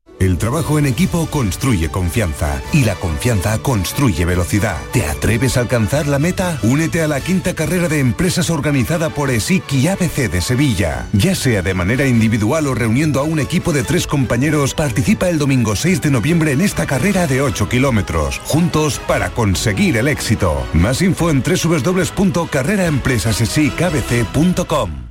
El trabajo en equipo construye confianza y la confianza construye velocidad. ¿Te atreves a alcanzar la meta? Únete a la quinta carrera de empresas organizada por ESIC y ABC de Sevilla. Ya sea de manera individual o reuniendo a un equipo de tres compañeros, participa el domingo 6 de noviembre en esta carrera de 8 kilómetros. Juntos para conseguir el éxito. Más info en www.carreraempresasesicabc.com.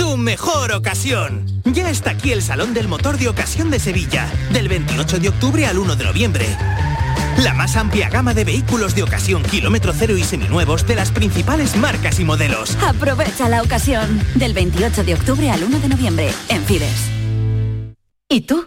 tu mejor ocasión. Ya está aquí el Salón del Motor de Ocasión de Sevilla, del 28 de octubre al 1 de noviembre. La más amplia gama de vehículos de ocasión kilómetro cero y seminuevos de las principales marcas y modelos. Aprovecha la ocasión del 28 de octubre al 1 de noviembre en Fides. ¿Y tú?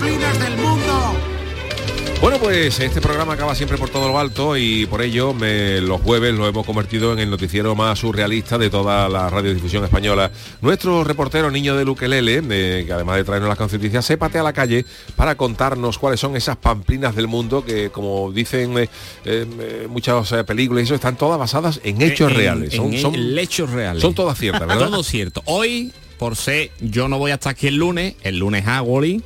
Pamplinas del mundo. Bueno, pues este programa acaba siempre por todo lo alto y por ello me- los jueves lo hemos convertido en el noticiero más surrealista de toda la radiodifusión española. Nuestro reportero niño de Luquelele, de- que además de traernos las canciones, se patea a la calle para contarnos cuáles son esas pamplinas del mundo que, como dicen eh, eh, muchas eh, películas, y eso están todas basadas en hechos En- reales. Son, en son- hechos reales. Son todas ciertas, (laughs) ¿verdad? Todo cierto. Hoy, por ser, yo no voy hasta aquí el lunes, el lunes Halloween,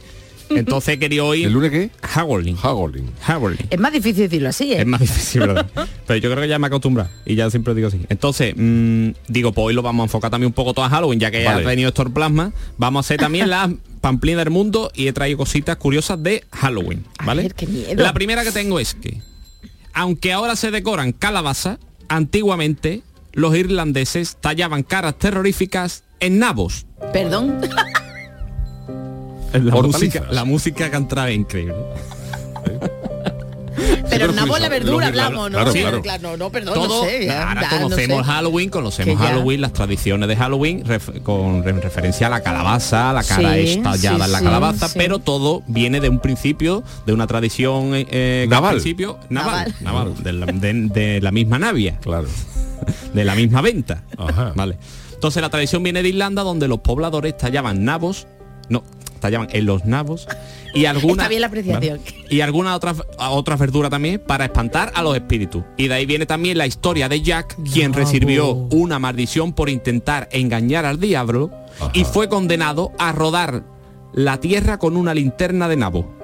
(laughs) Entonces quería hoy... ¿El lunes qué? Halloween. Halloween. Halloween. Es más difícil decirlo así, ¿eh? Es más difícil, ¿verdad? (laughs) Pero yo creo que ya me he acostumbrado y ya siempre digo así. Entonces, mm, digo, pues hoy lo vamos a enfocar también un poco todo a Halloween, ya que Vale. ha venido Héctor Plasma. Vamos a hacer también las (laughs) pamplinas del mundo y he traído cositas curiosas de Halloween, ¿vale? ver, qué miedo. La primera que tengo es que, aunque ahora se decoran calabazas, antiguamente los irlandeses tallaban caras terroríficas en nabos. Perdón. La música, la música que increíble. Pero Los- nabo la verdura hablamos, ¿no? claro, Sí, claro. no, no, perdón, todo, no sé. ya, ahora ya, no conocemos sé. Halloween, conocemos Halloween, las tradiciones de Halloween ref- con re- referencia a la calabaza, la cara Sí, es tallada sí, en la calabaza, sí. pero todo viene de un principio, de una tradición eh, Naval. principio naval, naval, de, la, de- de la misma navia, Claro. de la misma venta. Ajá. Vale. Entonces la tradición viene de Irlanda donde los pobladores tallaban nabos, no, tallaban en los nabos y algunas Está bien la apreciación. y algunas otras otras verduras también para espantar a los espíritus. Y de ahí viene también la historia de Jack, quien recibió una maldición por intentar engañar al diablo y fue condenado a rodar la tierra con una linterna de nabo.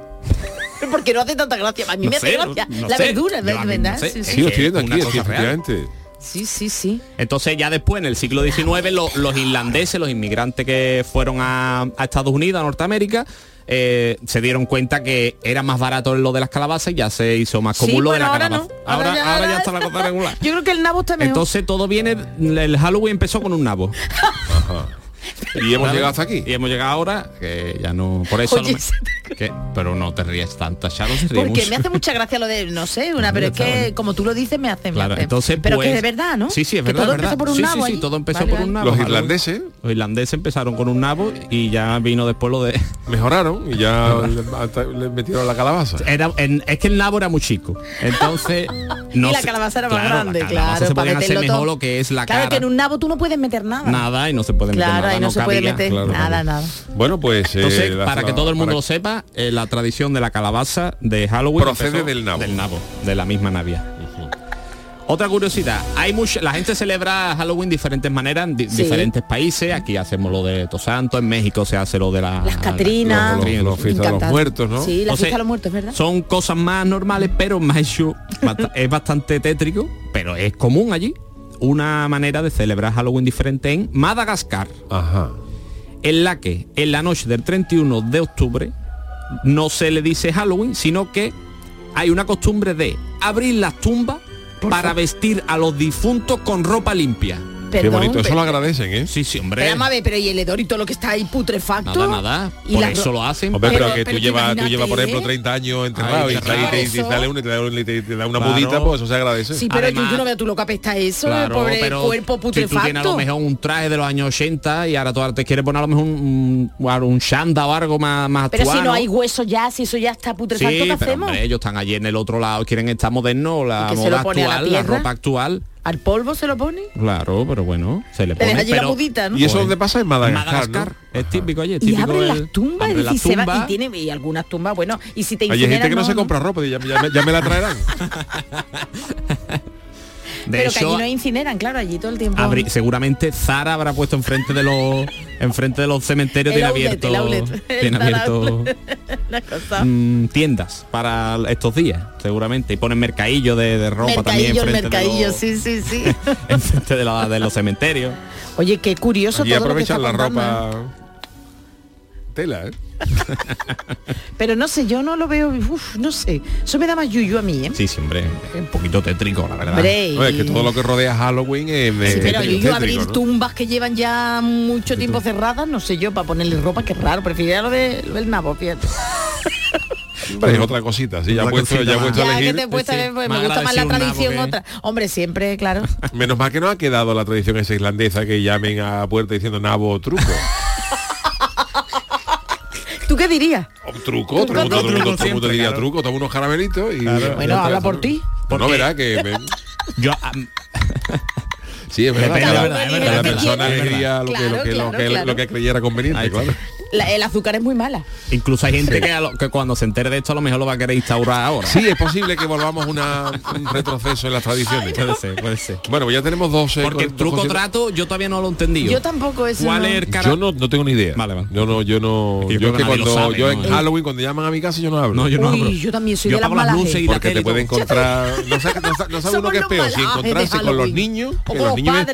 Porque no hace tanta gracia. A mí No me sé, hace gracia. no la sé. verdura, Yo a mí ¿verdad? no sé. Sí, Es sí. Sí, lo estoy viendo una aquí, sí, cosa real. efectivamente. Sí, sí, sí. Entonces ya después, en el siglo XIX, lo- los irlandeses, los inmigrantes que fueron a, a Estados Unidos, a Norteamérica, eh, se dieron cuenta que era más barato lo de las calabazas y ya se hizo más común Sí, lo de la ahora calabaza. no. Ahora, Ahora ya- ahora ya ahora- está la cosa regular. (laughs) Yo creo que el nabo está mejor. Entonces todo viene, el Halloween empezó con un nabo. (laughs) Y hemos ¿Vale? llegado hasta aquí. Y hemos llegado ahora, que ya no... Por eso... Oye, no me- que- pero no te ríes tanto, Charo se ríe Porque mucho. me hace mucha gracia lo de, no sé, una, pero es que como tú lo dices me hace. me Claro, hace. entonces pero pues, que de verdad, ¿no? Sí, sí, es Que verdad. todo es verdad. empezó por un sí, nabo sí, sí, todo empezó Vale, por un nabo. Los irlandeses Los irlandeses empezaron con un nabo y ya vino después lo de... (laughs) mejoraron y ya (laughs) le, hasta le metieron la calabaza. Era, en- es que el nabo era muy chico. Entonces... (laughs) No y la calabaza era más claro, grande, claro. se podían hacer meterlo mejor todo. lo que es la Claro cara. que en un nabo tú no puedes meter nada. Nada y no se puede meter nada. No, se puede meter claro, nada, nada. Bueno, pues... eh, Entonces, para que todo el mundo para- lo sepa, eh, la tradición de la calabaza de Halloween Procede del nabo. Del nabo, de la misma navia. Otra curiosidad, hay mucha, la gente celebra Halloween de diferentes maneras en di- Sí. diferentes países. Aquí hacemos lo de Tosanto, en México se hace lo de la, Las Catrinas. Los, los, los Me fiestas de los muertos, ¿no? Sí, la O sea, fiesta de los muertos, ¿verdad? Son cosas más normales, pero más (laughs) es bastante tétrico, pero es común allí. Una manera de celebrar Halloween diferente en Madagascar, Ajá. en la que en la noche del 31 de octubre no se le dice Halloween, sino que hay una costumbre de abrir las tumbas para vestir a los difuntos con ropa limpia. Qué Perdón, bonito, eso pero- lo agradecen, ¿eh? Sí, sí, hombre. Pero, vamos a ver, pero y el hedor y todo lo que está ahí putrefacto. Nada, nada. Y Por la- eso lo hacen. Hombre, pero, Pero- que pero tú llevas, tú llevas, por ejemplo, ¿eh? 30 años enterrado Ay, y, claro, te, y te eso. sale una y te da, una- te- te da una Claro. mudita, pues eso se agradece. Sí, pero Además- yo, yo no veo tú lo que apesta eso, el Claro, pobre pero cuerpo si tú tienes a lo putrefacto. mejor un traje de los años 80 y ahora tú te quieres poner a lo mejor un, un, un shanda o algo más, más pero si no hay hueso ya, si eso ya está putrefacto, Sí, ¿qué pero hacemos? hombre, ellos están allí en el otro lado, quieren estar modernos, la ¿Y que se lo moda actual, la, ropa actual. ¿Al polvo se lo pone? Claro, pero bueno, se le pone. la pero- mudita, ¿no? Y eso Pues, donde pasa en en Madagascar, Madagascar, ¿no? es típico allí, es Y típico abre el- las tumbas, abre las decir, se va y tiene y algunas tumbas, bueno, y si te Hay gente que no, se no. compra ropa, y ya, ya me- ya me la traerán. (laughs) De Pero que hecho, allí no incineran, claro, allí todo el tiempo. abri- seguramente Zara habrá puesto enfrente de los enfrente de los cementerios tiene abierto tiene (laughs) mm, tiendas para estos días, seguramente. Y ponen mercadillo de, de ropa también mercadillo, de mercadillo, los, sí, sí, sí. (laughs) enfrente de, la- de los cementerios. Oye, qué curioso Y aprovechan la contando, ¿eh? ropa... Tela, ¿eh? (laughs) Pero no sé, yo no lo veo, uf, no sé. Eso me da más yuyu a mí, ¿eh? Sí, sí, hombre, un poquito tétrico, la verdad. Hombre, No, es que todo lo que rodea Halloween es, Sí, es pero tétrico, yuyu abrir tumbas que llevan ya mucho tiempo cerradas, no sé yo, para ponerle ropa, que raro. Preferiría lo, de, lo del nabo, fíjate. (laughs) Hombre, es otra cosita, sí, ya he puesto, ya he puesto a Ya que elegir. te he puesto, sí, me gusta más la tradición otra. Hombre, siempre, claro. (laughs) Menos mal que no ha quedado la tradición esa islandesa que llamen a puerta diciendo nabo o truco. ¿Tú qué dirías? O truco, truco, todo, el mundo- todo el mundo diría claro. truco, toma unos caramelitos y... Bueno, habla por ti. Pues no verá que... me- (laughs) Yo Sí, es verdad. Depende, cada, es verdad, es cada verdad, persona elegía lo que, lo que, lo Claro, que, claro, lo que creyera conveniente, claro. La- el azúcar es muy mala. Incluso hay gente que, a lo- que cuando se entere de esto a lo mejor lo va a querer instaurar ahora. Sí, es posible que volvamos una, un retroceso en las tradiciones. Puede ser, puede ser. Bueno, pues ya tenemos dos. eh, Porque el truco trato yo todavía no lo he entendido. Yo tampoco eso. ¿Cuál no. es el cara? Yo no, no tengo ni idea. Vale, vale. Yo no, yo no. Yo Yo, que cuando sabe, yo ¿no? en Halloween cuando llaman a mi casa yo no hablo. No, yo no Uy, abro. yo también soy Yo de las apago las malas luces y gentes. la porque te puede encontrar no sabe, no sabe- no sabe uno qué es peor si encontrarse con los niños O con los niños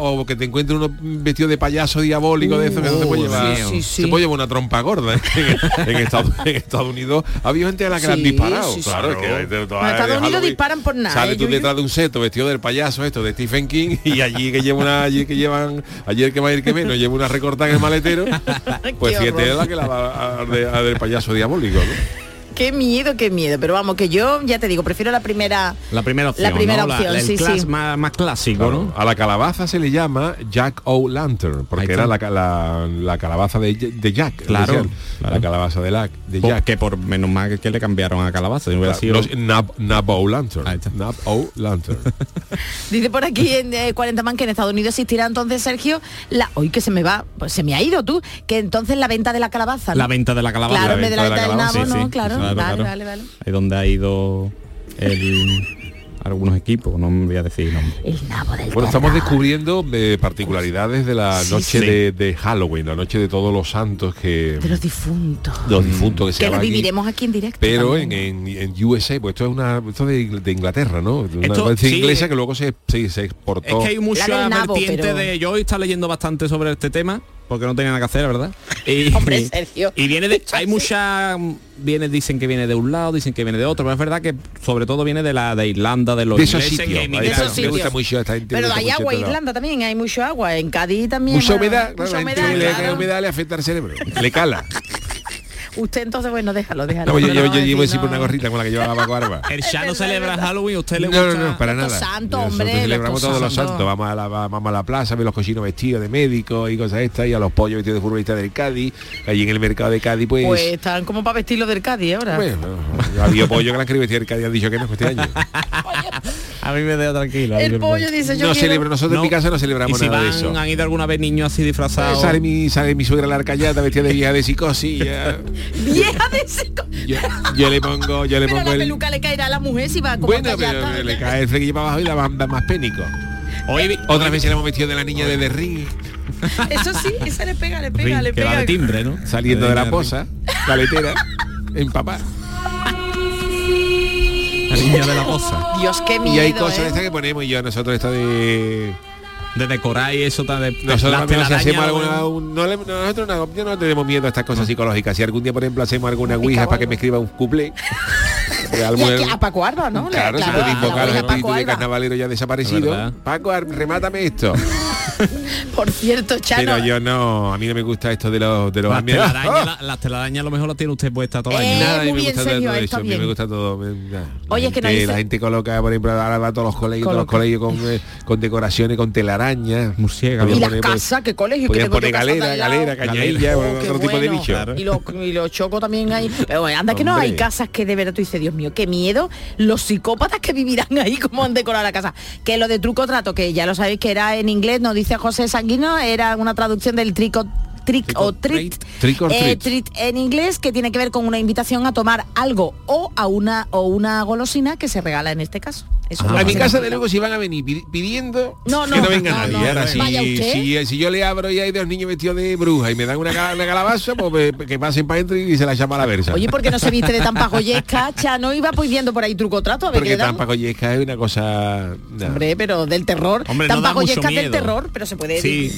o, que te encuentre uno vestido de payaso diabólico de eso que no te puede Uh, llevar sí, sí, sí. Se puede llevar una trompa gorda (laughs) en, Estados, en Estados Unidos. Había gente a la que le han Sí, disparado. sí, sí. claro, que de- de- En Estados Unidos Halloween disparan por nada, sale ¿eh, tú detrás de un seto vestido del payaso esto de Stephen King y allí que lleva una allí que llevan ayer que va a ir que menos lleva una recortada en el maletero (laughs) pues fíjate la que la va a del payaso diabólico ¿no? Qué miedo, qué miedo. Pero vamos, que yo ya te digo, prefiero la primera. La primera opción. La primera ¿no? opción, el sí, sí. Más, más clásico, Claro, ¿no? A la calabaza se le llama Jack O' Lantern, porque era la, la- la calabaza de, de Jack. Claro, decían, claro. La calabaza de, la, de Por- Jack. que por menos mal que, le cambiaron a calabaza. hubiera sido- Los Nab, Nab O' Lantern. Nab O' Lantern. (laughs) Dice por aquí en eh, 40 man que en Estados Unidos existirá entonces, Sergio, la. Hoy que se me va, pues se me ha ido tú, que entonces la venta de la calabaza. ¿no? La venta de la calabaza. Claro, en vez de la venta venta de la del calabaza, nabo, sí, ¿no? sí, Claro, claro, vale, claro. vale, vale. Ahí donde ha ido el, (laughs) algunos equipos, no me voy a decir nombre. El nabo del Bueno, estamos descubriendo eh, particularidades de la Sí, noche sí. De, de Halloween, la noche de todos los santos que... De los difuntos. Los difuntos que se Que lo llaman aquí. viviremos aquí en directo. Pero en, en, en USA, pues esto es una esto de, Ingl- de Inglaterra, ¿no? Una Esto, sí. inglesa que luego se, se, se Es exportó. que hay mucha nabo, vertiente pero- de... Yo hoy está leyendo bastante sobre este tema, porque no tenía nada que hacer, ¿verdad? (laughs) Y, Hombre, Sergio. Y viene de... (laughs) Hay mucha... Viene, dicen que viene de un lado, dicen que viene de otro, pero es verdad que sobre todo viene de la de Irlanda, de los de esos ingleses sitios. que me gusta mucho esta gente. Pero hay agua, este lado. Irlanda también, hay mucho agua. En Cádiz también. Mucha bueno, humedad, gente humedad, claro. humedad le afecta al cerebro, le cala. Usted entonces, bueno, déjalo, déjalo. No, yo, No, yo, no, yo llevo siempre no. una gorrita con la que llevaba Paco Arba. El Chano verdad, celebra. Halloween, ¿a usted le No, gusta? no, no, para Los nada. Nosotros hombre, celebramos todos los santos. Vamos a, la, vamos a la plaza, ver los cochinos vestidos de médicos y cosas estas, y a los pollos vestidos de futbolistas del Cádiz. Allí en el mercado de Cádiz, pues... Pues están como para vestirlo del Cádiz ahora. bueno, había pollo que la han querido vestir del Cádiz, han dicho que no este año. (laughs) A mí me deja tranquilo. a mí el pollo dice yo No quiero... celebro, nosotros en mi casa no Y celebramos si nada van, de eso. han ido alguna vez niños así disfrazados. Sale mi, sale mi suegra la arcallata vestida de (laughs) vieja de psicosis. ya. Vieja de co- Yo, yo le pongo, yo le Pero pongo la el... peluca le caerá a la mujer si va como Bueno, callata. pero le cae el flequillo para abajo y la banda más pénico. Hoy, Otra vez se le hemos vestido de la niña de The Ring, Eso sí, esa le pega, le pega, Ring, le que va pega. de timbre, ¿no? saliendo de la Ring. posa, caletera, en papá. La niña de la posa. Dios, qué miedo, Y hay cosas ¿eh? de estas que ponemos y yo nosotros esto de De decorar y eso está de, de nosotros también si hacemos alguna un- no le- nosotros no, yo no tenemos miedo a estas cosas psicológicas si algún día por ejemplo hacemos alguna ouija para que me escriba un couple alguna- a Paco Arba, ¿no? Le- Claro, se claro, puede a invocar los abuela Paco espíritus de carnavalero ya Es desaparecido. Paco, remátame esto. (laughs) Por cierto, Chano. Pero yo no, a mí no me gusta esto de los de los Las amigos. telarañas, la- (laughs) las telarañas a lo mejor las tiene usted puesta todo el Eh, año. Nada, a mí muy me bien, gusta Sergio, todo está eso, a mí me bien. gusta todo. me- nah. Oye, la es que no dice- La gente coloca, por ejemplo, ahora va a todos los colegios, todos los colegios con, eh, con decoraciones, con telarañas. Murciélago. Y las pues, casas, qué colegio, Podían poner galera, galera, cañadilla, Oh, otro tipo de. Y los y chocos también hay. (laughs) Pero bueno, anda que no hay casas que de verdad tú dices, Dios mío, qué miedo los psicópatas que vivirán ahí como han decorado la casa. Que lo de truco trato, que ya lo sabéis que era en inglés, nos dice José Sanguino, era una traducción del trico trick o treat, Trick or eh, treat. treat en inglés que tiene que ver con una invitación a tomar algo o a una o una golosina que se regala en este caso. Eso es lo a mi casa de luego si van a venir pi- pidiendo No, no, que no venga no, nadie. no. Ahora, si, yo le abro y hay dos niños vestidos de bruja y me dan una, ca- una calabaza, pues pues, que pasen para adentro y se la llama a la versa. Oye, ¿por qué no se viste de tan pajoyesca? Chano iba pidiendo por ahí truco trato a ver qué porque tan pacoyesca es una cosa... no. Hombre, pero del terror. Hombre, no tan pajoyescas del terror, pero se puede Sí.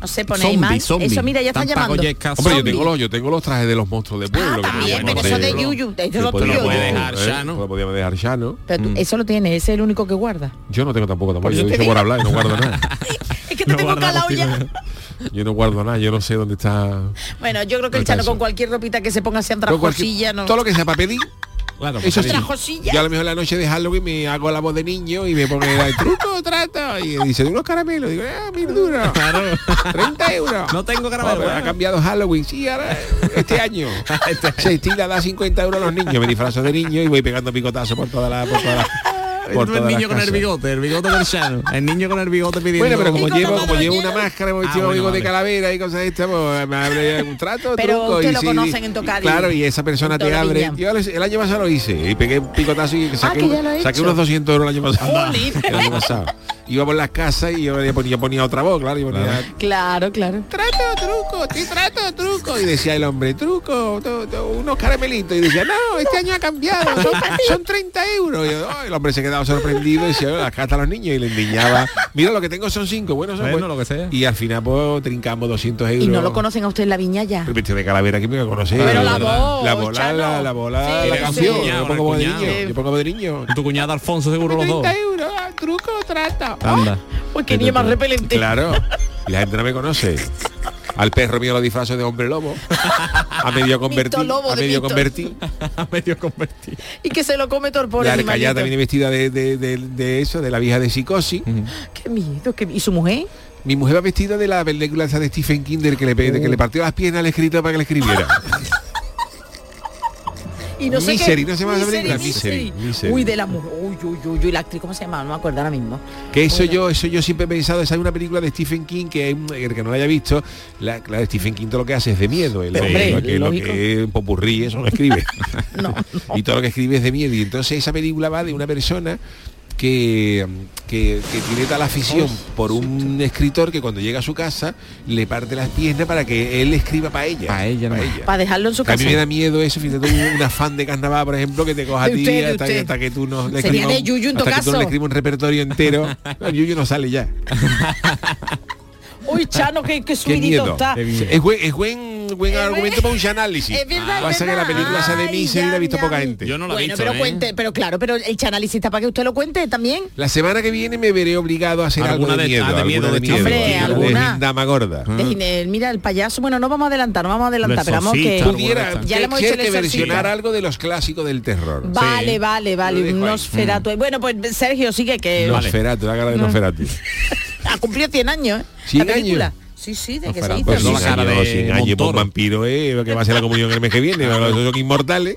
No sé, pone Zombie, más. zombie. Eso, mira, ya está llamando. Hombre, yo tengo, los, yo tengo los trajes de los monstruos de pueblo. que también, pero eso de Yuyu, eso es que lo tuyo, hacer, dejar ¿eh? ya, ¿no? Lo podíamos dejar ya, ¿no? Pero tú- eso lo tiene, ese es el único que guarda. Yo no tengo tampoco tampoco. eso Yo te he dicho por hablar y no guardo nada. (laughs) Es que te No tengo calado ya. Yo no guardo nada. Yo no sé dónde está... Bueno, yo creo que el No Chano con eso. cualquier ropita que se ponga cualquier- andrajosilla, ¿no? Todo lo que sea para pedir. Claro, Eso sí. Andrajosilla. Yo a lo mejor la noche de Halloween me hago la voz de niño y me pone el truco trato y dice unos caramelos. Digo, ah, mil duros. (laughs) Claro. 30 euros. No tengo caramelo. Joder, ha cambiado Halloween, sí, ahora este año. (laughs) Se estila da 50 euros a los niños, me disfrazo de niño y voy pegando picotazos por toda la, por toda la, (laughs) por el niño con el bigote, el bigote del Shano. El niño con el bigote pidiendo. Bueno, pero como llevo, como llevo una máscara, Ah, vestido bueno, amigo de vale. calavera y cosas estas, pues me abre un trato, Pero truco. usted y lo conocen en Tocadi. Claro, y esa persona te abre. Yo el año pasado lo hice y pegué un picotazo y saqué, que ha saqué unos 200 euros el año pasado. (laughs) Iba por las casas y yo le ponía, ponía otra voz, claro, y ponía, Claro, claro. trato, truco, te trato, truco. Y decía el hombre, truco, unos caramelitos. Y decía, no, este año ha cambiado, son, son 30 euros. Y yo, "Oh", el hombre se quedaba sorprendido y decía, acá están los niños. Y le endiñaba, mira lo que tengo son 5, bueno, son Bueno, buenos". lo que sea. Y al final pues trincamos 200 euros. Y no lo conocen a usted en la viña ya. El vestido de calavera que me conocer. Pero la voz, La bola, la, la bola, Sí, la canción. Yo pongo de niño. Yo pongo de niño. Tu cuñada Alfonso seguro los dos. 30 euros, ah, truco, trata. Anda. Pues que ni más repelente. Claro. Y la gente no me conoce. Al perro mío lo disfrazo de hombre lobo. A medio convertir. lobo A de medio convertir. (laughs) medio convertido. Y que se lo come pobre La arcallada viene vestida de, de, de- de eso, de la vieja de psicosis. Qué miedo. Qué... ¿Y su mujer? Mi mujer va vestida de la película esa de Stephen King que le, pe- que le partió las piernas al escritor para que le escribiera. (laughs) Y no sé Misery, qué. ¿no se llama esa película? Misery, Misery, Misery. Uy, de la mujer. Uy, uy, uy, uy, la actriz, ¿cómo se llama? No me acuerdo ahora mismo. Que eso yo, eso yo siempre he pensado, esa es una película de Stephen King que el que no la haya visto, la, la de Stephen King todo lo que hace es de miedo. El, Pero, hombre, lo, que, lo lógico. que es popurrí, eso (laughs) no (laughs) escribe. Y todo lo que escribe es de miedo. Y entonces esa película va de una persona que, que, que tiene tal afición por un escritor que cuando llega a su casa le parte las piernas para que él escriba para ella. Para ella, Para dejarlo en su Que a casa. mí me da miedo eso, fíjate, un, afán de carnaval, por ejemplo, que te coja a ti usted, hasta, usted. hasta que tú no le escribas que no caso. le escribas un repertorio entero. (laughs) No, Yuyu no sale ya. Uy, Chano, qué, qué Qué subidito miedo. está. Es buen, es buen, buen argumento para un análisis. es verdad, Pasa es que la película esa de Ay, Misery la ha visto ya. poca gente. Yo no la he bueno, visto, pero ¿eh? cuente, pero claro, pero el análisis está para que usted lo cuente también. La semana que viene me veré obligado a hacer algo Alguna de, de- miedo. ah, de miedo, alguna de Stephen Hombre, de alguna. dama gorda. De Gine- mira, el payaso, bueno, no vamos a adelantar, no vamos a adelantar, pero vamos que... Pudiera Ya le hemos el que versionar algo de los clásicos del terror. Vale, vale, Lo vale, un ahí. Nosferatu. Bueno, pues Sergio sigue que Nosferatu, la cara de Nosferatu. (laughs) ha cumplido 100 años, ¿eh? 100 la película. años. Sí, sí, de que se Pues hizo. cien la cara años, de cien años, pues Montoro. vampiro, eh, que va a ser la comunión el mes que viene, esos son inmortales.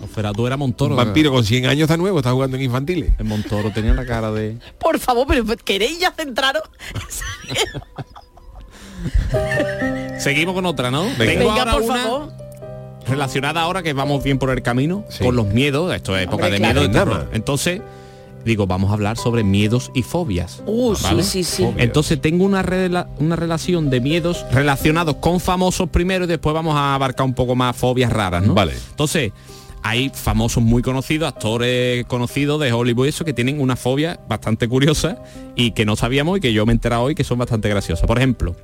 Nosferatu era Montoro. Un vampiro con 100 años está nuevo, está jugando en infantiles. El Montoro tenía la cara de... Por favor, pero ¿queréis ya centraros? Seguimos con otra, ¿no? Venga. Tengo Venga, ahora por una favor. relacionada ahora que vamos bien por el camino con los miedos. Esto es época Hombre, de claro. miedo. de. Entonces, digo, vamos a hablar sobre miedos y fobias. Uh, sí, sí, sí. Entonces tengo una, rela- una relación de miedos relacionados con famosos primero y después vamos a abarcar un poco más fobias raras, ¿no? Vale. Entonces, hay famosos muy conocidos, actores conocidos de Hollywood, y eso que tienen una fobia bastante curiosa y que no sabíamos y que yo me he enterado hoy que son bastante graciosas. Por ejemplo,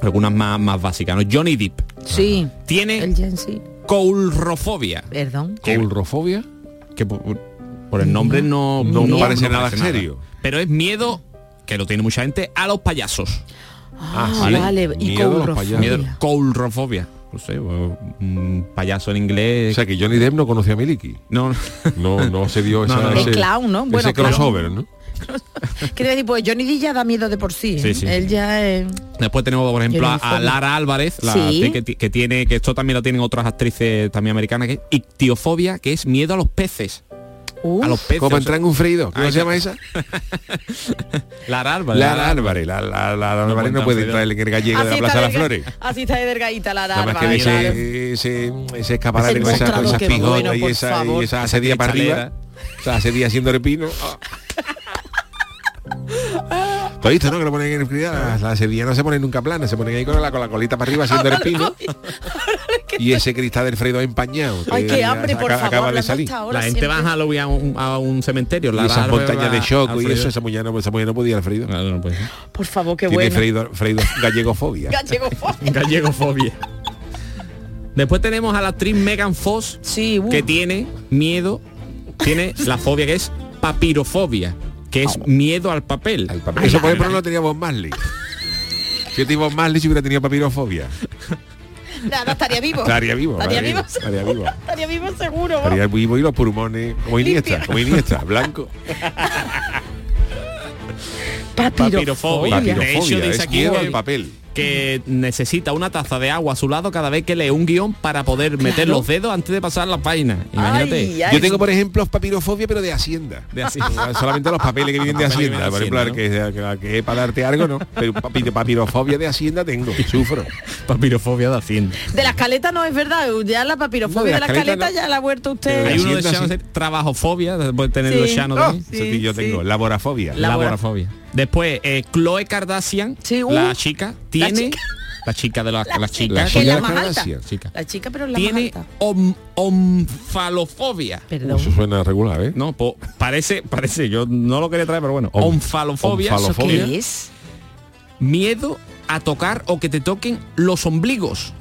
algunas más, más básicas, ¿no? Johnny Depp Sí, tiene el Gen sí. coulrofobia. Perdón. ¿Coulrofobia? Que por, el nombre no, No, no parece nada serio. Pero es miedo, que lo tiene mucha gente, a los payasos. Ah, ¿vale? vale. Y Miedo a los coulrofobia. No sé, un payaso en O inglés. sea que Johnny Depp no conoció a Miliki. no, No, no se dio (laughs) esa, no, no. ese, Es clown, ¿no? Bueno, ese clown. crossover, ¿no? (laughs) Quiero decir, pues Johnny Depp ya da miedo de por sí. ¿eh? Sí, sí. Él ya es... Después tenemos, por ejemplo, a, Lara Álvarez, la Sí. actriz que, ti- que tiene, que esto también lo tienen otras actrices también americanas, que es ictiofobia, que es miedo a los peces. Uf. A los peces. Como entrar en un freído. ¿Cómo Ay, se llama esa? (laughs) Lara Álvarez. Lara Álvarez. La, la, la, la no puede entrar en el gallego de la Así Plaza de las Flores. Así está de delgadita la Nada más que Álvarez, ese, ese, ese escaparate con esas pijotas y esa, y esa para arriba. O sea, asedía haciendo el (laughs) pino. (laughs) ¿Tú has visto, no? Que lo ponen en el. Las la asedía no se ponen nunca plana, se ponen ahí con la, con la colita para arriba haciendo el pino. (laughs) Y ese cristal del Fredo empañado. Ay, que qué hambre, por acaba- favor. Acaba de salir. La gente va siempre. a Halloween a un, a un cementerio. Y esas Álvarez montañas de va choco y eso, esa muñeca no, esa muñeca no podía Alfredo. No, no. Por favor, qué Tiene bueno. Fredo, Fredo (laughs) gallegofobia. Gallego Gallegofobia. Después tenemos a la actriz Megan Foss, Sí, uh. que tiene miedo, tiene la fobia que es papirofobia, que es miedo al papel. Eso por ejemplo no lo tenía Bob Marley. Si yo tengo Bob Marley si hubiera tenido papirofobia. Nada, estaría vivo. Estaría vivo, Estaría vivo. estaría vivo. Estaría vivo seguro. Estaría vivo y los pulmones como Iniesta, como Iniesta, blanco. Papirofobia. De hecho, Papirofobia, dice es miedo al papel. Que necesita una taza de agua a su lado cada vez que lee un guion para poder meter los dedos antes de pasar la página. Imagínate. Yo tengo, por ejemplo, papirofobia, pero de Hacienda. De Hacienda. (laughs) (laughs) Solamente los papeles que vienen de Hacienda. Por ejemplo, que, que, para darte algo, ¿no? Pero papi- papirofobia de Hacienda tengo, (laughs) sufro. Papirofobia de Hacienda. De las caletas no es verdad, ya la papirofobia No, de las caletas caletas ya la ha vuelto usted. Hay uno de Shano, trabajofobia, después de tener Sí. los Shano Oh, también. sí, yo tengo. Laborafobia. Laborafobia. Después, eh, Chloe Kardashian, uh, la chica, tiene... chica. La chica de la, La las chica, que es la más alta. Chica. La chica, pero la Tiene más alta. om- omfalofobia. Perdón. Eso suena regular, ¿eh? No, po- parece, parece, yo no lo quería traer, pero bueno. Om- Omfalofobia. omfalofobia. ¿Eso qué es? Miedo a tocar o que te toquen los ombligos.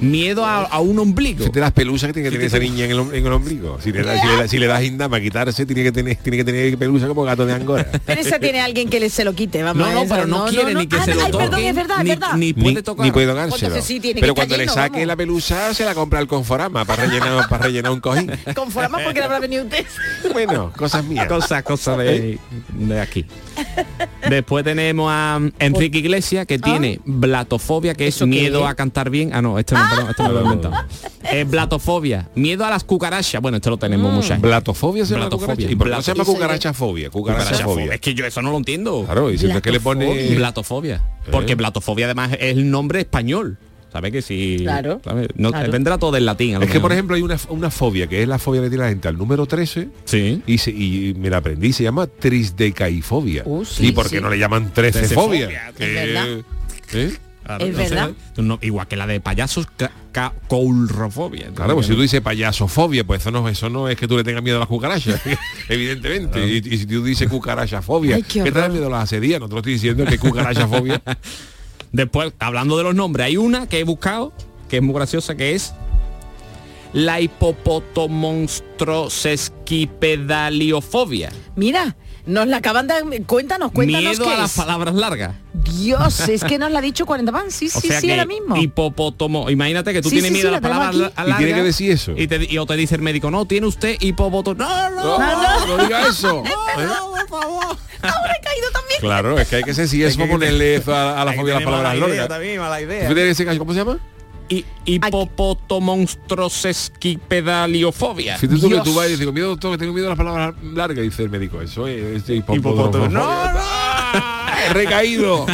Miedo a, a un ombligo. Fíjate las pelusas que tiene que tener esa niña en el, en el ombligo. Si le, da, si, le da, si le das indama a quitarse, tiene que tener, tiene que tener pelusa como gato de angora. (laughs) Pero esa tiene alguien que le se lo quite, vamos. No, no, esa- pero no quiere ni que se lo ay, perdón, toquen, es verdad, ni- es verdad. ni- puede tocar. Ni puede tocárselo. entonces sí, tiene que Pero cuando le saque vamos. la pelusa, se la compra al Conforama para rellenar, para rellenar un cojín. (laughs) Conforma porque le habrá venido usted. Bueno, cosas mías. Cosa, cosa de, de aquí. Después tenemos a um, Enrique Iglesias que tiene blatofobia, que es ¿Eso qué miedo a cantar bien. Ah, no, esto no, perdón, esto me lo he inventado. Es blatofobia, miedo a las cucarachas. Bueno, esto lo tenemos Mm. mucha gente. Blatofobia se llama Blatofobia. ¿Y por qué no se llama cucarachafobia? Cucarachafobia. Es que yo eso no lo entiendo. Claro, y siento que le pone... Blatofobia. Porque blatofobia además es el nombre español. ¿Sabes que si Claro. No, claro. vendrá todo en latín? a lo Es que, por ejemplo, hay una, una fobia, que es la fobia que tiene la gente al número 13, Sí. y, se- y me la aprendí, se llama trisdecaifobia. Uh, sí, ¿Y por qué sí. no le llaman 13 Trecefobia. fobia? ¿Eh? Claro, Es no sé, verdad. no, igual que la de payasos, coulrofobia. Claro, pues si tú dices payasofobia, pues eso no, eso no es que tú le tengas miedo a las cucarachas, (laughs) evidentemente. Y, y si tú dices cucarachafobia, Ay, qué ¿qué te da miedo a las asedias? No te lo estoy diciendo que cucarachafobia. (laughs) Después, hablando de los nombres, hay una que he buscado, que es muy graciosa, que es la hipopotomonstrosesquipedaliofobia. Mira, nos la acaban de... Cuéntanos, cuéntanos Miedo qué a las es. palabras largas. Dios, es que (laughs) nos la ha dicho 40 van. Sí, O sí, sea sí, ahora mismo. hipopótamo. Imagínate que tú Sí, tienes sí, miedo sí, a las la palabras aquí. la- Y tiene que largas, decir eso. Y, te, y o te dice el médico, no, tiene usted hipopoto. No, no, No, no, diga eso. (laughs) ¿eh? Ahora he caído también. Claro, es que hay que ser si es ponerle a, a la fobia las palabras largas. ¿Cómo se llama? Hipopotomonstrosesquipedaliofobia. Si tú, tú, que tú vas y dices, tengo miedo, doctor, que tengo miedo a las palabras largas, dice el médico, eso es, es. No, no. (laughs) (laughs) He recaído.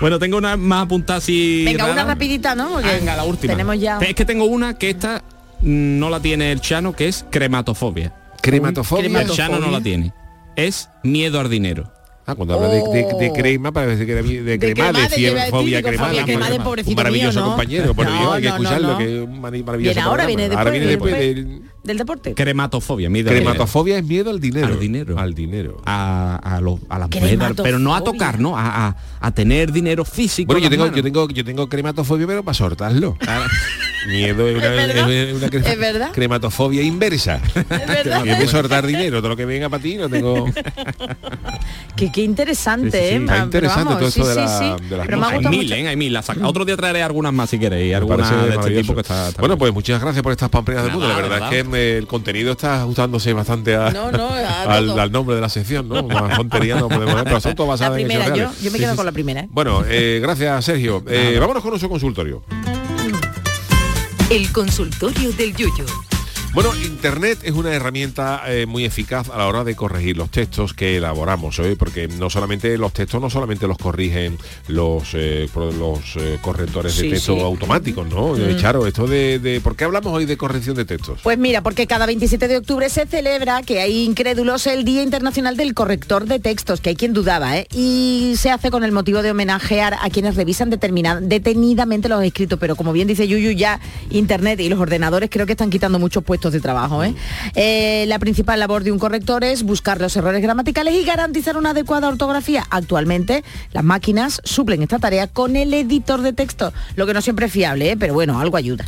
Bueno, tengo una más apuntada así. Venga, una rapidita, ¿no? Porque Venga, la última. Tenemos ya... Es que tengo una que esta mm, no la tiene el Chano, que es crematofobia. Crematofobia. El Chano no la tiene. Es miedo al dinero. Ah, cuando habla de, de- de crema, parece que era de, de crema, de decir, fobia cremada. Un pobrecito maravilloso mío, ¿no? compañero, por No, Dios, hay que no, escucharlo, que es un maravilloso Viene ahora, programa. viene después, Ahora viene viene después después. Del- deporte. Crematofobia, miedo al dinero. Crematofobia es miedo al dinero. Al dinero. Al dinero. A, a, lo- a las monedas, pero no a tocar, ¿no? A, a- a tener dinero físico. Bueno, en yo las tengo, manos. yo tengo, yo tengo crematofobia, pero para soltarlo. (laughs) Miedo es una, Es verdad. es una cre- Es verdad. crematofobia inversa. (laughs) Yo de soltar dinero, todo lo que venga para ti no tengo. (laughs) Que qué interesante, Sí, sí, sí. ¿eh? Está Pero interesante vamos, todo sí, esto de la- sí. de las Pero hay mil. ¿eh? Hay mil. La saca- Otro día traeré algunas más si queréis. Algunas de este maravilloso. tipo que está, está bueno, bien. pues muchas gracias por estas pamplinas del mundo. La verdad nada. es que el contenido está ajustándose bastante a- No, no, (laughs) a al, nombre de la sección, ¿no? Más tontería no podemos ver, pero son todas La basadas en primera, hechos yo, reales. yo me quedo sí, con sí. la primera. ¿eh? Bueno, eh, gracias Sergio. Eh, vámonos con nuestro consultorio. El consultorio del Yuyo. Bueno, Internet es una herramienta eh, muy eficaz a la hora de corregir los textos que elaboramos, ¿eh? porque no solamente los textos no solamente los corrigen los eh, los eh, correctores de texto sí. automáticos, ¿no? Mm. Charo, esto de, de- ¿por qué hablamos hoy de corrección de textos? Pues mira, porque cada 27 de octubre se celebra, que hay incrédulos, el Día Internacional del Corrector de Textos, que hay quien dudaba, ¿eh? Y se hace con el motivo de homenajear a quienes revisan detenidamente los escritos, pero como bien dice Yuyu, ya Internet y los ordenadores creo que están quitando muchos puestos de trabajo, ¿eh? Eh, la principal labor de un corrector es buscar los errores gramaticales y garantizar una adecuada ortografía. Actualmente, las máquinas suplen esta tarea con el editor de texto, lo que no siempre es fiable, ¿eh? Pero bueno, algo ayuda.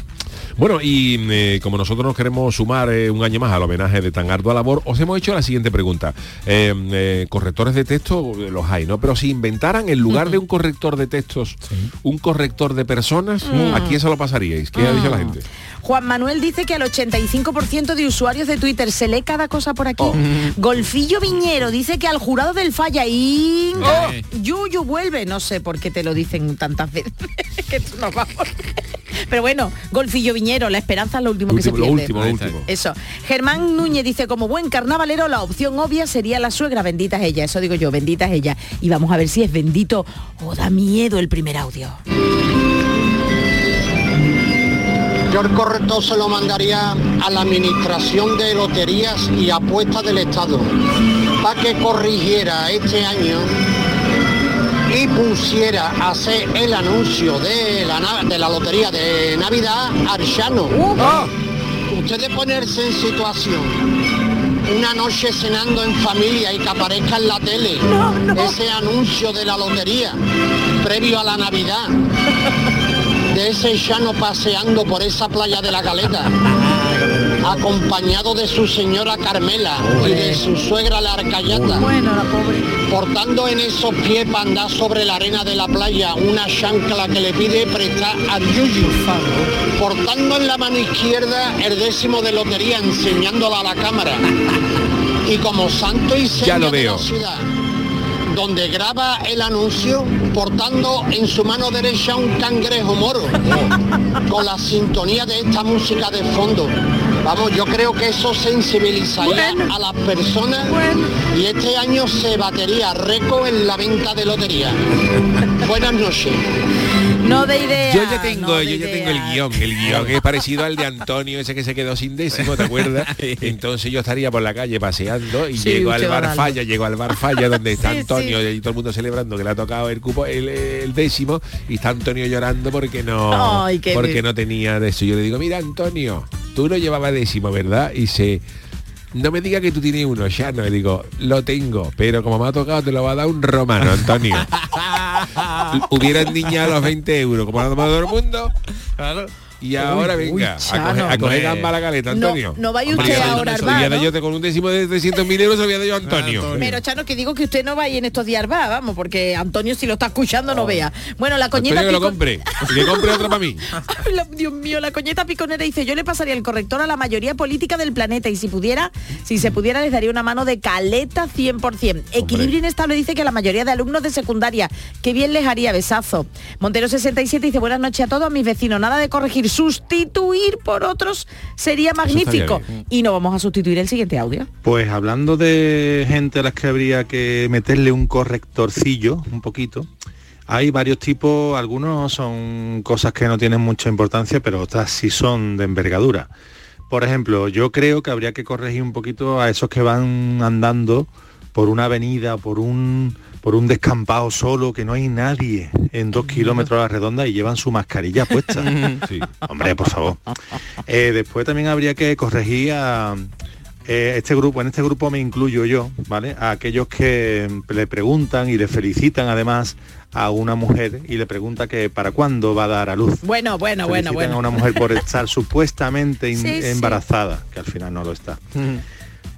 Bueno, y eh, como nosotros nos queremos sumar eh, un año más al homenaje de tan ardua labor, os hemos hecho la siguiente pregunta. Eh, eh, correctores de texto los hay, ¿no? Pero si inventaran en lugar de un corrector de textos, un corrector de personas, Mm. ¿a quién se lo pasaríais? ¿Qué ha dicho la gente? Juan Manuel dice que al 85% de usuarios de Twitter se lee cada cosa por aquí. Oh. Golfillo Viñero dice que al jurado del falla y Oh. Yuyu vuelve. No sé por qué te lo dicen tantas veces. (laughs) que tú no vamos. Pero bueno, Golfillo Viñero, la esperanza es lo último que se Último, lo pierde. último, lo último. Eso. Germán Núñez dice, como buen carnavalero, la opción obvia sería la suegra, bendita es ella. Eso digo yo, bendita es ella. Y vamos a ver si es bendito o da miedo el primer audio. Yo el corrector se lo mandaría a la Administración de Loterías y Apuestas del Estado para que corrigiera este año y pusiera a hacer el anuncio de la, de la Lotería de Navidad Archano. Ustedes ponerse en situación. Una noche cenando en familia y que aparezca en la tele ese anuncio de la lotería previo a la Navidad (laughs) de ese llano paseando por esa playa de la Caleta, acompañado de su señora Carmela y de su suegra la Arcayata, portando en esos pies para andar sobre la arena de la playa una chancla que le pide prestar al Yuyu, portando en la mano izquierda el décimo de lotería enseñándola a la cámara, y como santo y seña Ya lo de la ciudad donde graba el anuncio portando en su mano derecha un cangrejo moro con la sintonía de esta música de fondo. Vamos, yo creo que eso sensibilizaría a las personas y este año se batería récord en la venta de lotería. (laughs) Buenas noches. No de idea. Yo ya tengo, no yo ya tengo el guion, el guion que es parecido al de Antonio, ese que se quedó sin décimo, ¿te acuerdas? (laughs) Entonces yo estaría por la calle paseando y Sí, llego al bar dando. Falla, llego al bar Falla donde está (laughs) Sí, Antonio sí. y todo el mundo celebrando que le ha tocado el cupo, el, el décimo, y está Antonio llorando porque no, Ay, porque bien. no tenía de eso. Yo le digo, mira Antonio, tú no llevabas décimo, ¿verdad? Y se no me diga que tú tienes uno, ya no, le digo, lo tengo, pero como me ha tocado te lo va a dar un romano, Antonio. (laughs) Hubieran niñado los 20 euros, como ha tomado todo el mundo. Y ahora Uy, venga, uy, a coger, a coger gamba la caleta, No, Antonio. no vaya Hombre, usted voy a bar, dar ¿no? yo te con un décimo de 300.000 euros, se lo voy a dar yo a Antonio. Pero Chano, que digo que usted no vaya en estos días bar, vamos, porque Antonio si lo está escuchando no vea. Bueno, la coñeta Antonio que lo compre. Que compre otro para mí. (laughs) Dios mío, la coñeta piconera dice, yo le pasaría el corrector a la mayoría política del planeta y si pudiera, si se pudiera les daría una mano de caleta 100%. Equilibrio inestable dice que a la mayoría de alumnos de secundaria, que bien les haría besazo. Montero 67 dice, buenas noches a todos mis vecinos, nada de corregir, sustituir por otros sería magnífico. Y no vamos a sustituir el siguiente audio. Pues hablando de gente a las que habría que meterle un correctorcillo, un poquito, hay varios tipos, algunos son cosas que no tienen mucha importancia, pero otras sí son de envergadura. Por ejemplo, yo creo que habría que corregir un poquito a esos que van andando por una avenida, por un por un descampado solo, que no hay nadie en dos kilómetros a la redonda y llevan su mascarilla puesta. (laughs) Sí. Hombre, por favor. Eh, después también habría que corregir a eh, este grupo, en este grupo me incluyo yo, ¿vale? A aquellos que le preguntan y le felicitan además a una mujer y le pregunta que para cuándo va a dar a luz. Bueno, bueno, bueno, Felicitan bueno. a una mujer por estar (laughs) supuestamente sí. embarazada, que al final no lo está.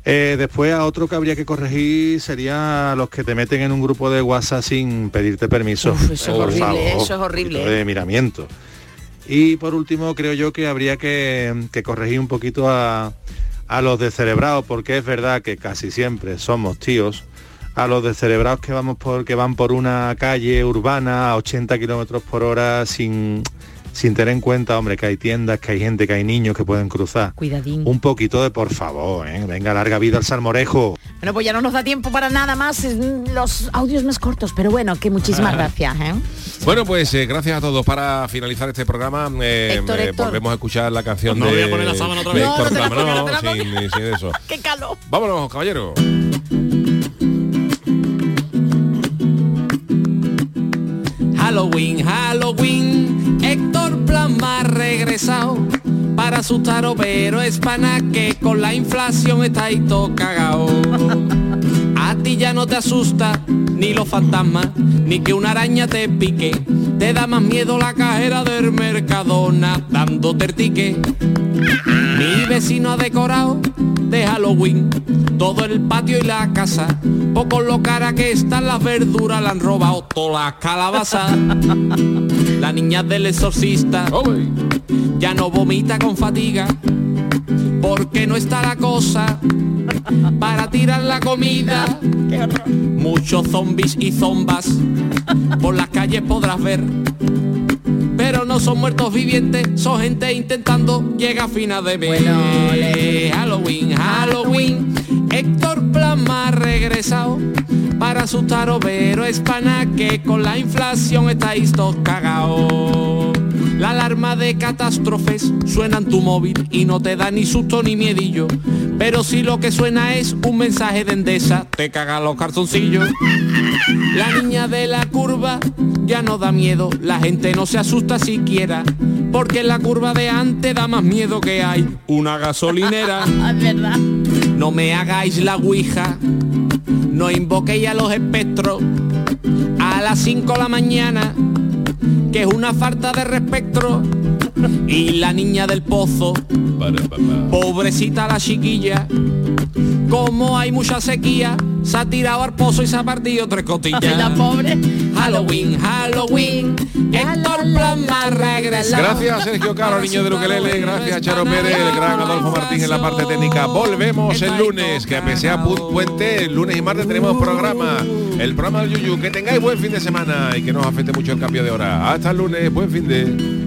Eh, después a otro que habría que corregir sería los que te meten en un grupo de WhatsApp sin pedirte permiso. Uf, eso es horrible, favor, eso es horrible. De miramiento. Y por último creo yo que habría que, que corregir un poquito a, a los descerebrados, porque es verdad que casi siempre somos tíos. A los descerebrados que vamos por, que van por una calle urbana a 80 kilómetros por hora sin, sin tener en cuenta, hombre, que hay tiendas, que hay gente, que hay niños que pueden cruzar. Cuidadín. Un poquito de por favor, ¿eh? venga, larga vida al salmorejo. Bueno, pues ya no nos da tiempo para nada más, mm, los audios más cortos, pero bueno, que muchísimas Ah. gracias. ¿eh? Bueno, pues eh, gracias a todos para finalizar este programa. eh, Héctor, eh, Héctor. Volvemos a escuchar la canción No de, voy a poner la sábana otra vez. Héctor No, no no, no sin, sin eso. (laughs) ¡Qué calor! Vámonos, caballero. Halloween, Halloween, Héctor Plasma ha regresado para asustaros, pero es pana que con la inflación estáis todo cagao. A ti ya no te asusta ni los fantasmas, ni que una araña te pique. Te da más miedo la cajera del Mercadona dándote el ticket. Mi vecino ha decorado de Halloween todo el patio y la casa. Poco lo cara que están las verduras, le han robado todas las calabazas. La niña del exorcista ya no vomita con fatiga, porque no está la cosa para tirar la comida. Muchos zombies y zombas por las calles podrás ver. Pero no son muertos vivientes, son gente intentando llegar a fina de mes. Halloween, Halloween, Héctor Plasma ha regresado para asustaros, pero es pana que con la inflación estáis todos cagados. La alarma de catástrofes suena en tu móvil y no te da ni susto ni miedillo. Pero si lo que suena es un mensaje de endesa, te cagan los calzoncillos. La niña de la curva ya no da miedo, la gente no se asusta siquiera, porque en la curva de antes da más miedo que hay una gasolinera. Es (laughs) verdad. No me hagáis la ouija, no invoquéis a los espectros a las 5 de la mañana, que es una falta de respeto. Y la niña del pozo, pobrecita la chiquilla, como hay mucha sequía, se ha tirado al pozo y se ha partido tres costillas. La pobre. Halloween, Halloween, Héctor Plasma regresa. Gracias Sergio Caro, niño de Ukelele, gracias Charo Pérez, el gran Adolfo Martín en la parte técnica. Volvemos el lunes, que a pesar pu- puente, el lunes y martes tenemos programa, el programa del Yuyu. Que tengáis buen fin de semana y que no os afecte mucho el cambio de hora. Hasta el lunes, buen fin de...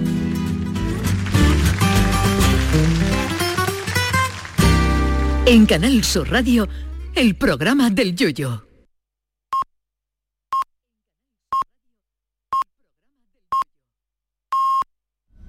En Canal Sur Radio, el programa del Yoyo.